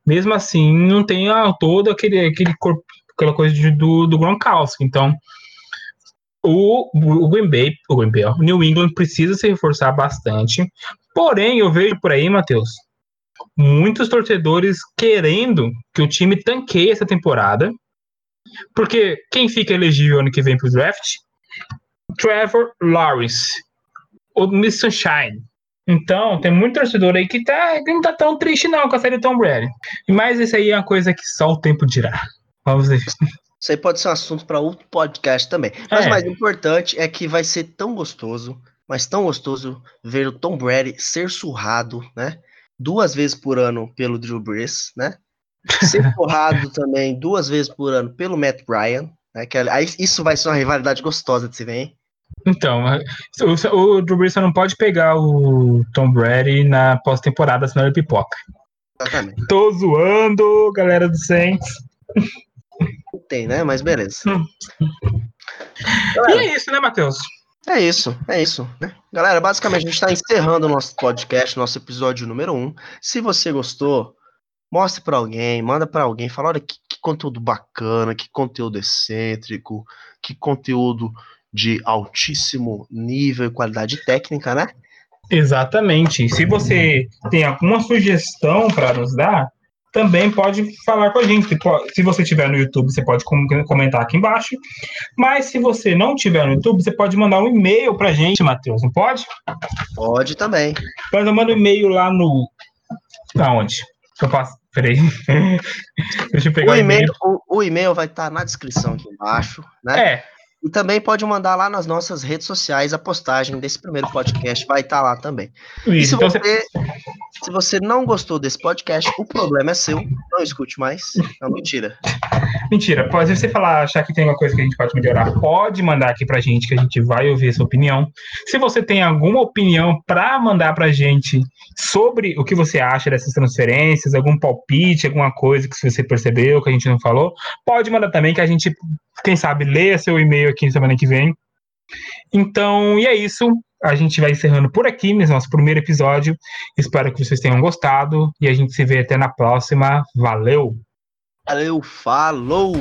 mesmo assim não tem ah, todo aquele, aquele corpo, aquela coisa de- do, do Gronkowski. Então, o, o Green Bay, o Green Bay, o New England precisa se reforçar bastante. Porém, eu vejo por aí, Matheus, muitos torcedores querendo que o time tanqueie essa temporada. Porque quem fica elegível ano que vem pro draft? Trevor Lawrence, o Miss Sunshine. Então, tem muito torcedor aí que, tá, que não tá tão triste não com a série Tom Brady. Mas isso aí é uma coisa que só o tempo dirá. Vamos ver. Isso aí pode ser um assunto para outro podcast também. Mas É. o mais importante é que vai ser tão gostoso mas tão gostoso ver o Tom Brady ser surrado, né? Duas vezes por ano pelo Drew Brees, né? Ser surrado também duas vezes por ano pelo Matt Bryan, né? Que, aí, isso vai ser uma rivalidade gostosa de se ver, hein? Então, o, o Drew Brees não pode pegar o Tom Brady na pós-temporada, senão ele pipoca. Exatamente. Tô zoando, galera do Saints. Tem, né? Mas beleza. Hum. e é isso, né, Matheus? É isso, é isso. Né? Galera, basicamente a gente está encerrando o nosso podcast, nosso episódio número 1. Um. Se você gostou, mostre para alguém, manda para alguém, fala, olha que, que, conteúdo bacana, que conteúdo excêntrico, que conteúdo de altíssimo nível e qualidade técnica, né? Exatamente. Se você tem alguma sugestão para nos dar, também pode falar com a gente. Se você estiver no YouTube, você pode comentar aqui embaixo. Mas se você não estiver no YouTube, você pode mandar um e-mail para a gente, Matheus, não pode? Pode também. Mas eu mando um e-mail lá no. Aonde? Eu faço. Peraí. Deixa eu pegar o e-mail. O, o e-mail vai estar na descrição aqui embaixo, né? É. E também pode mandar lá nas nossas redes sociais a postagem desse primeiro podcast, vai estar lá também. Isso, e se então você, se você não gostou desse podcast, o problema é seu, não escute mais. Não, mentira. Mentira, pode você falar, achar que tem uma coisa que a gente pode melhorar, pode mandar aqui pra gente que a gente vai ouvir sua opinião. Se você tem alguma opinião para mandar pra gente sobre o que você acha dessas transferências, algum palpite, alguma coisa que você percebeu que a gente não falou, pode mandar também que a gente, quem sabe, leia seu e-mail aqui semana que vem. Então, e é isso. A gente vai encerrando por aqui nesse nosso primeiro episódio. Espero que vocês tenham gostado e a gente se vê até na próxima. Valeu! Valeu, falou!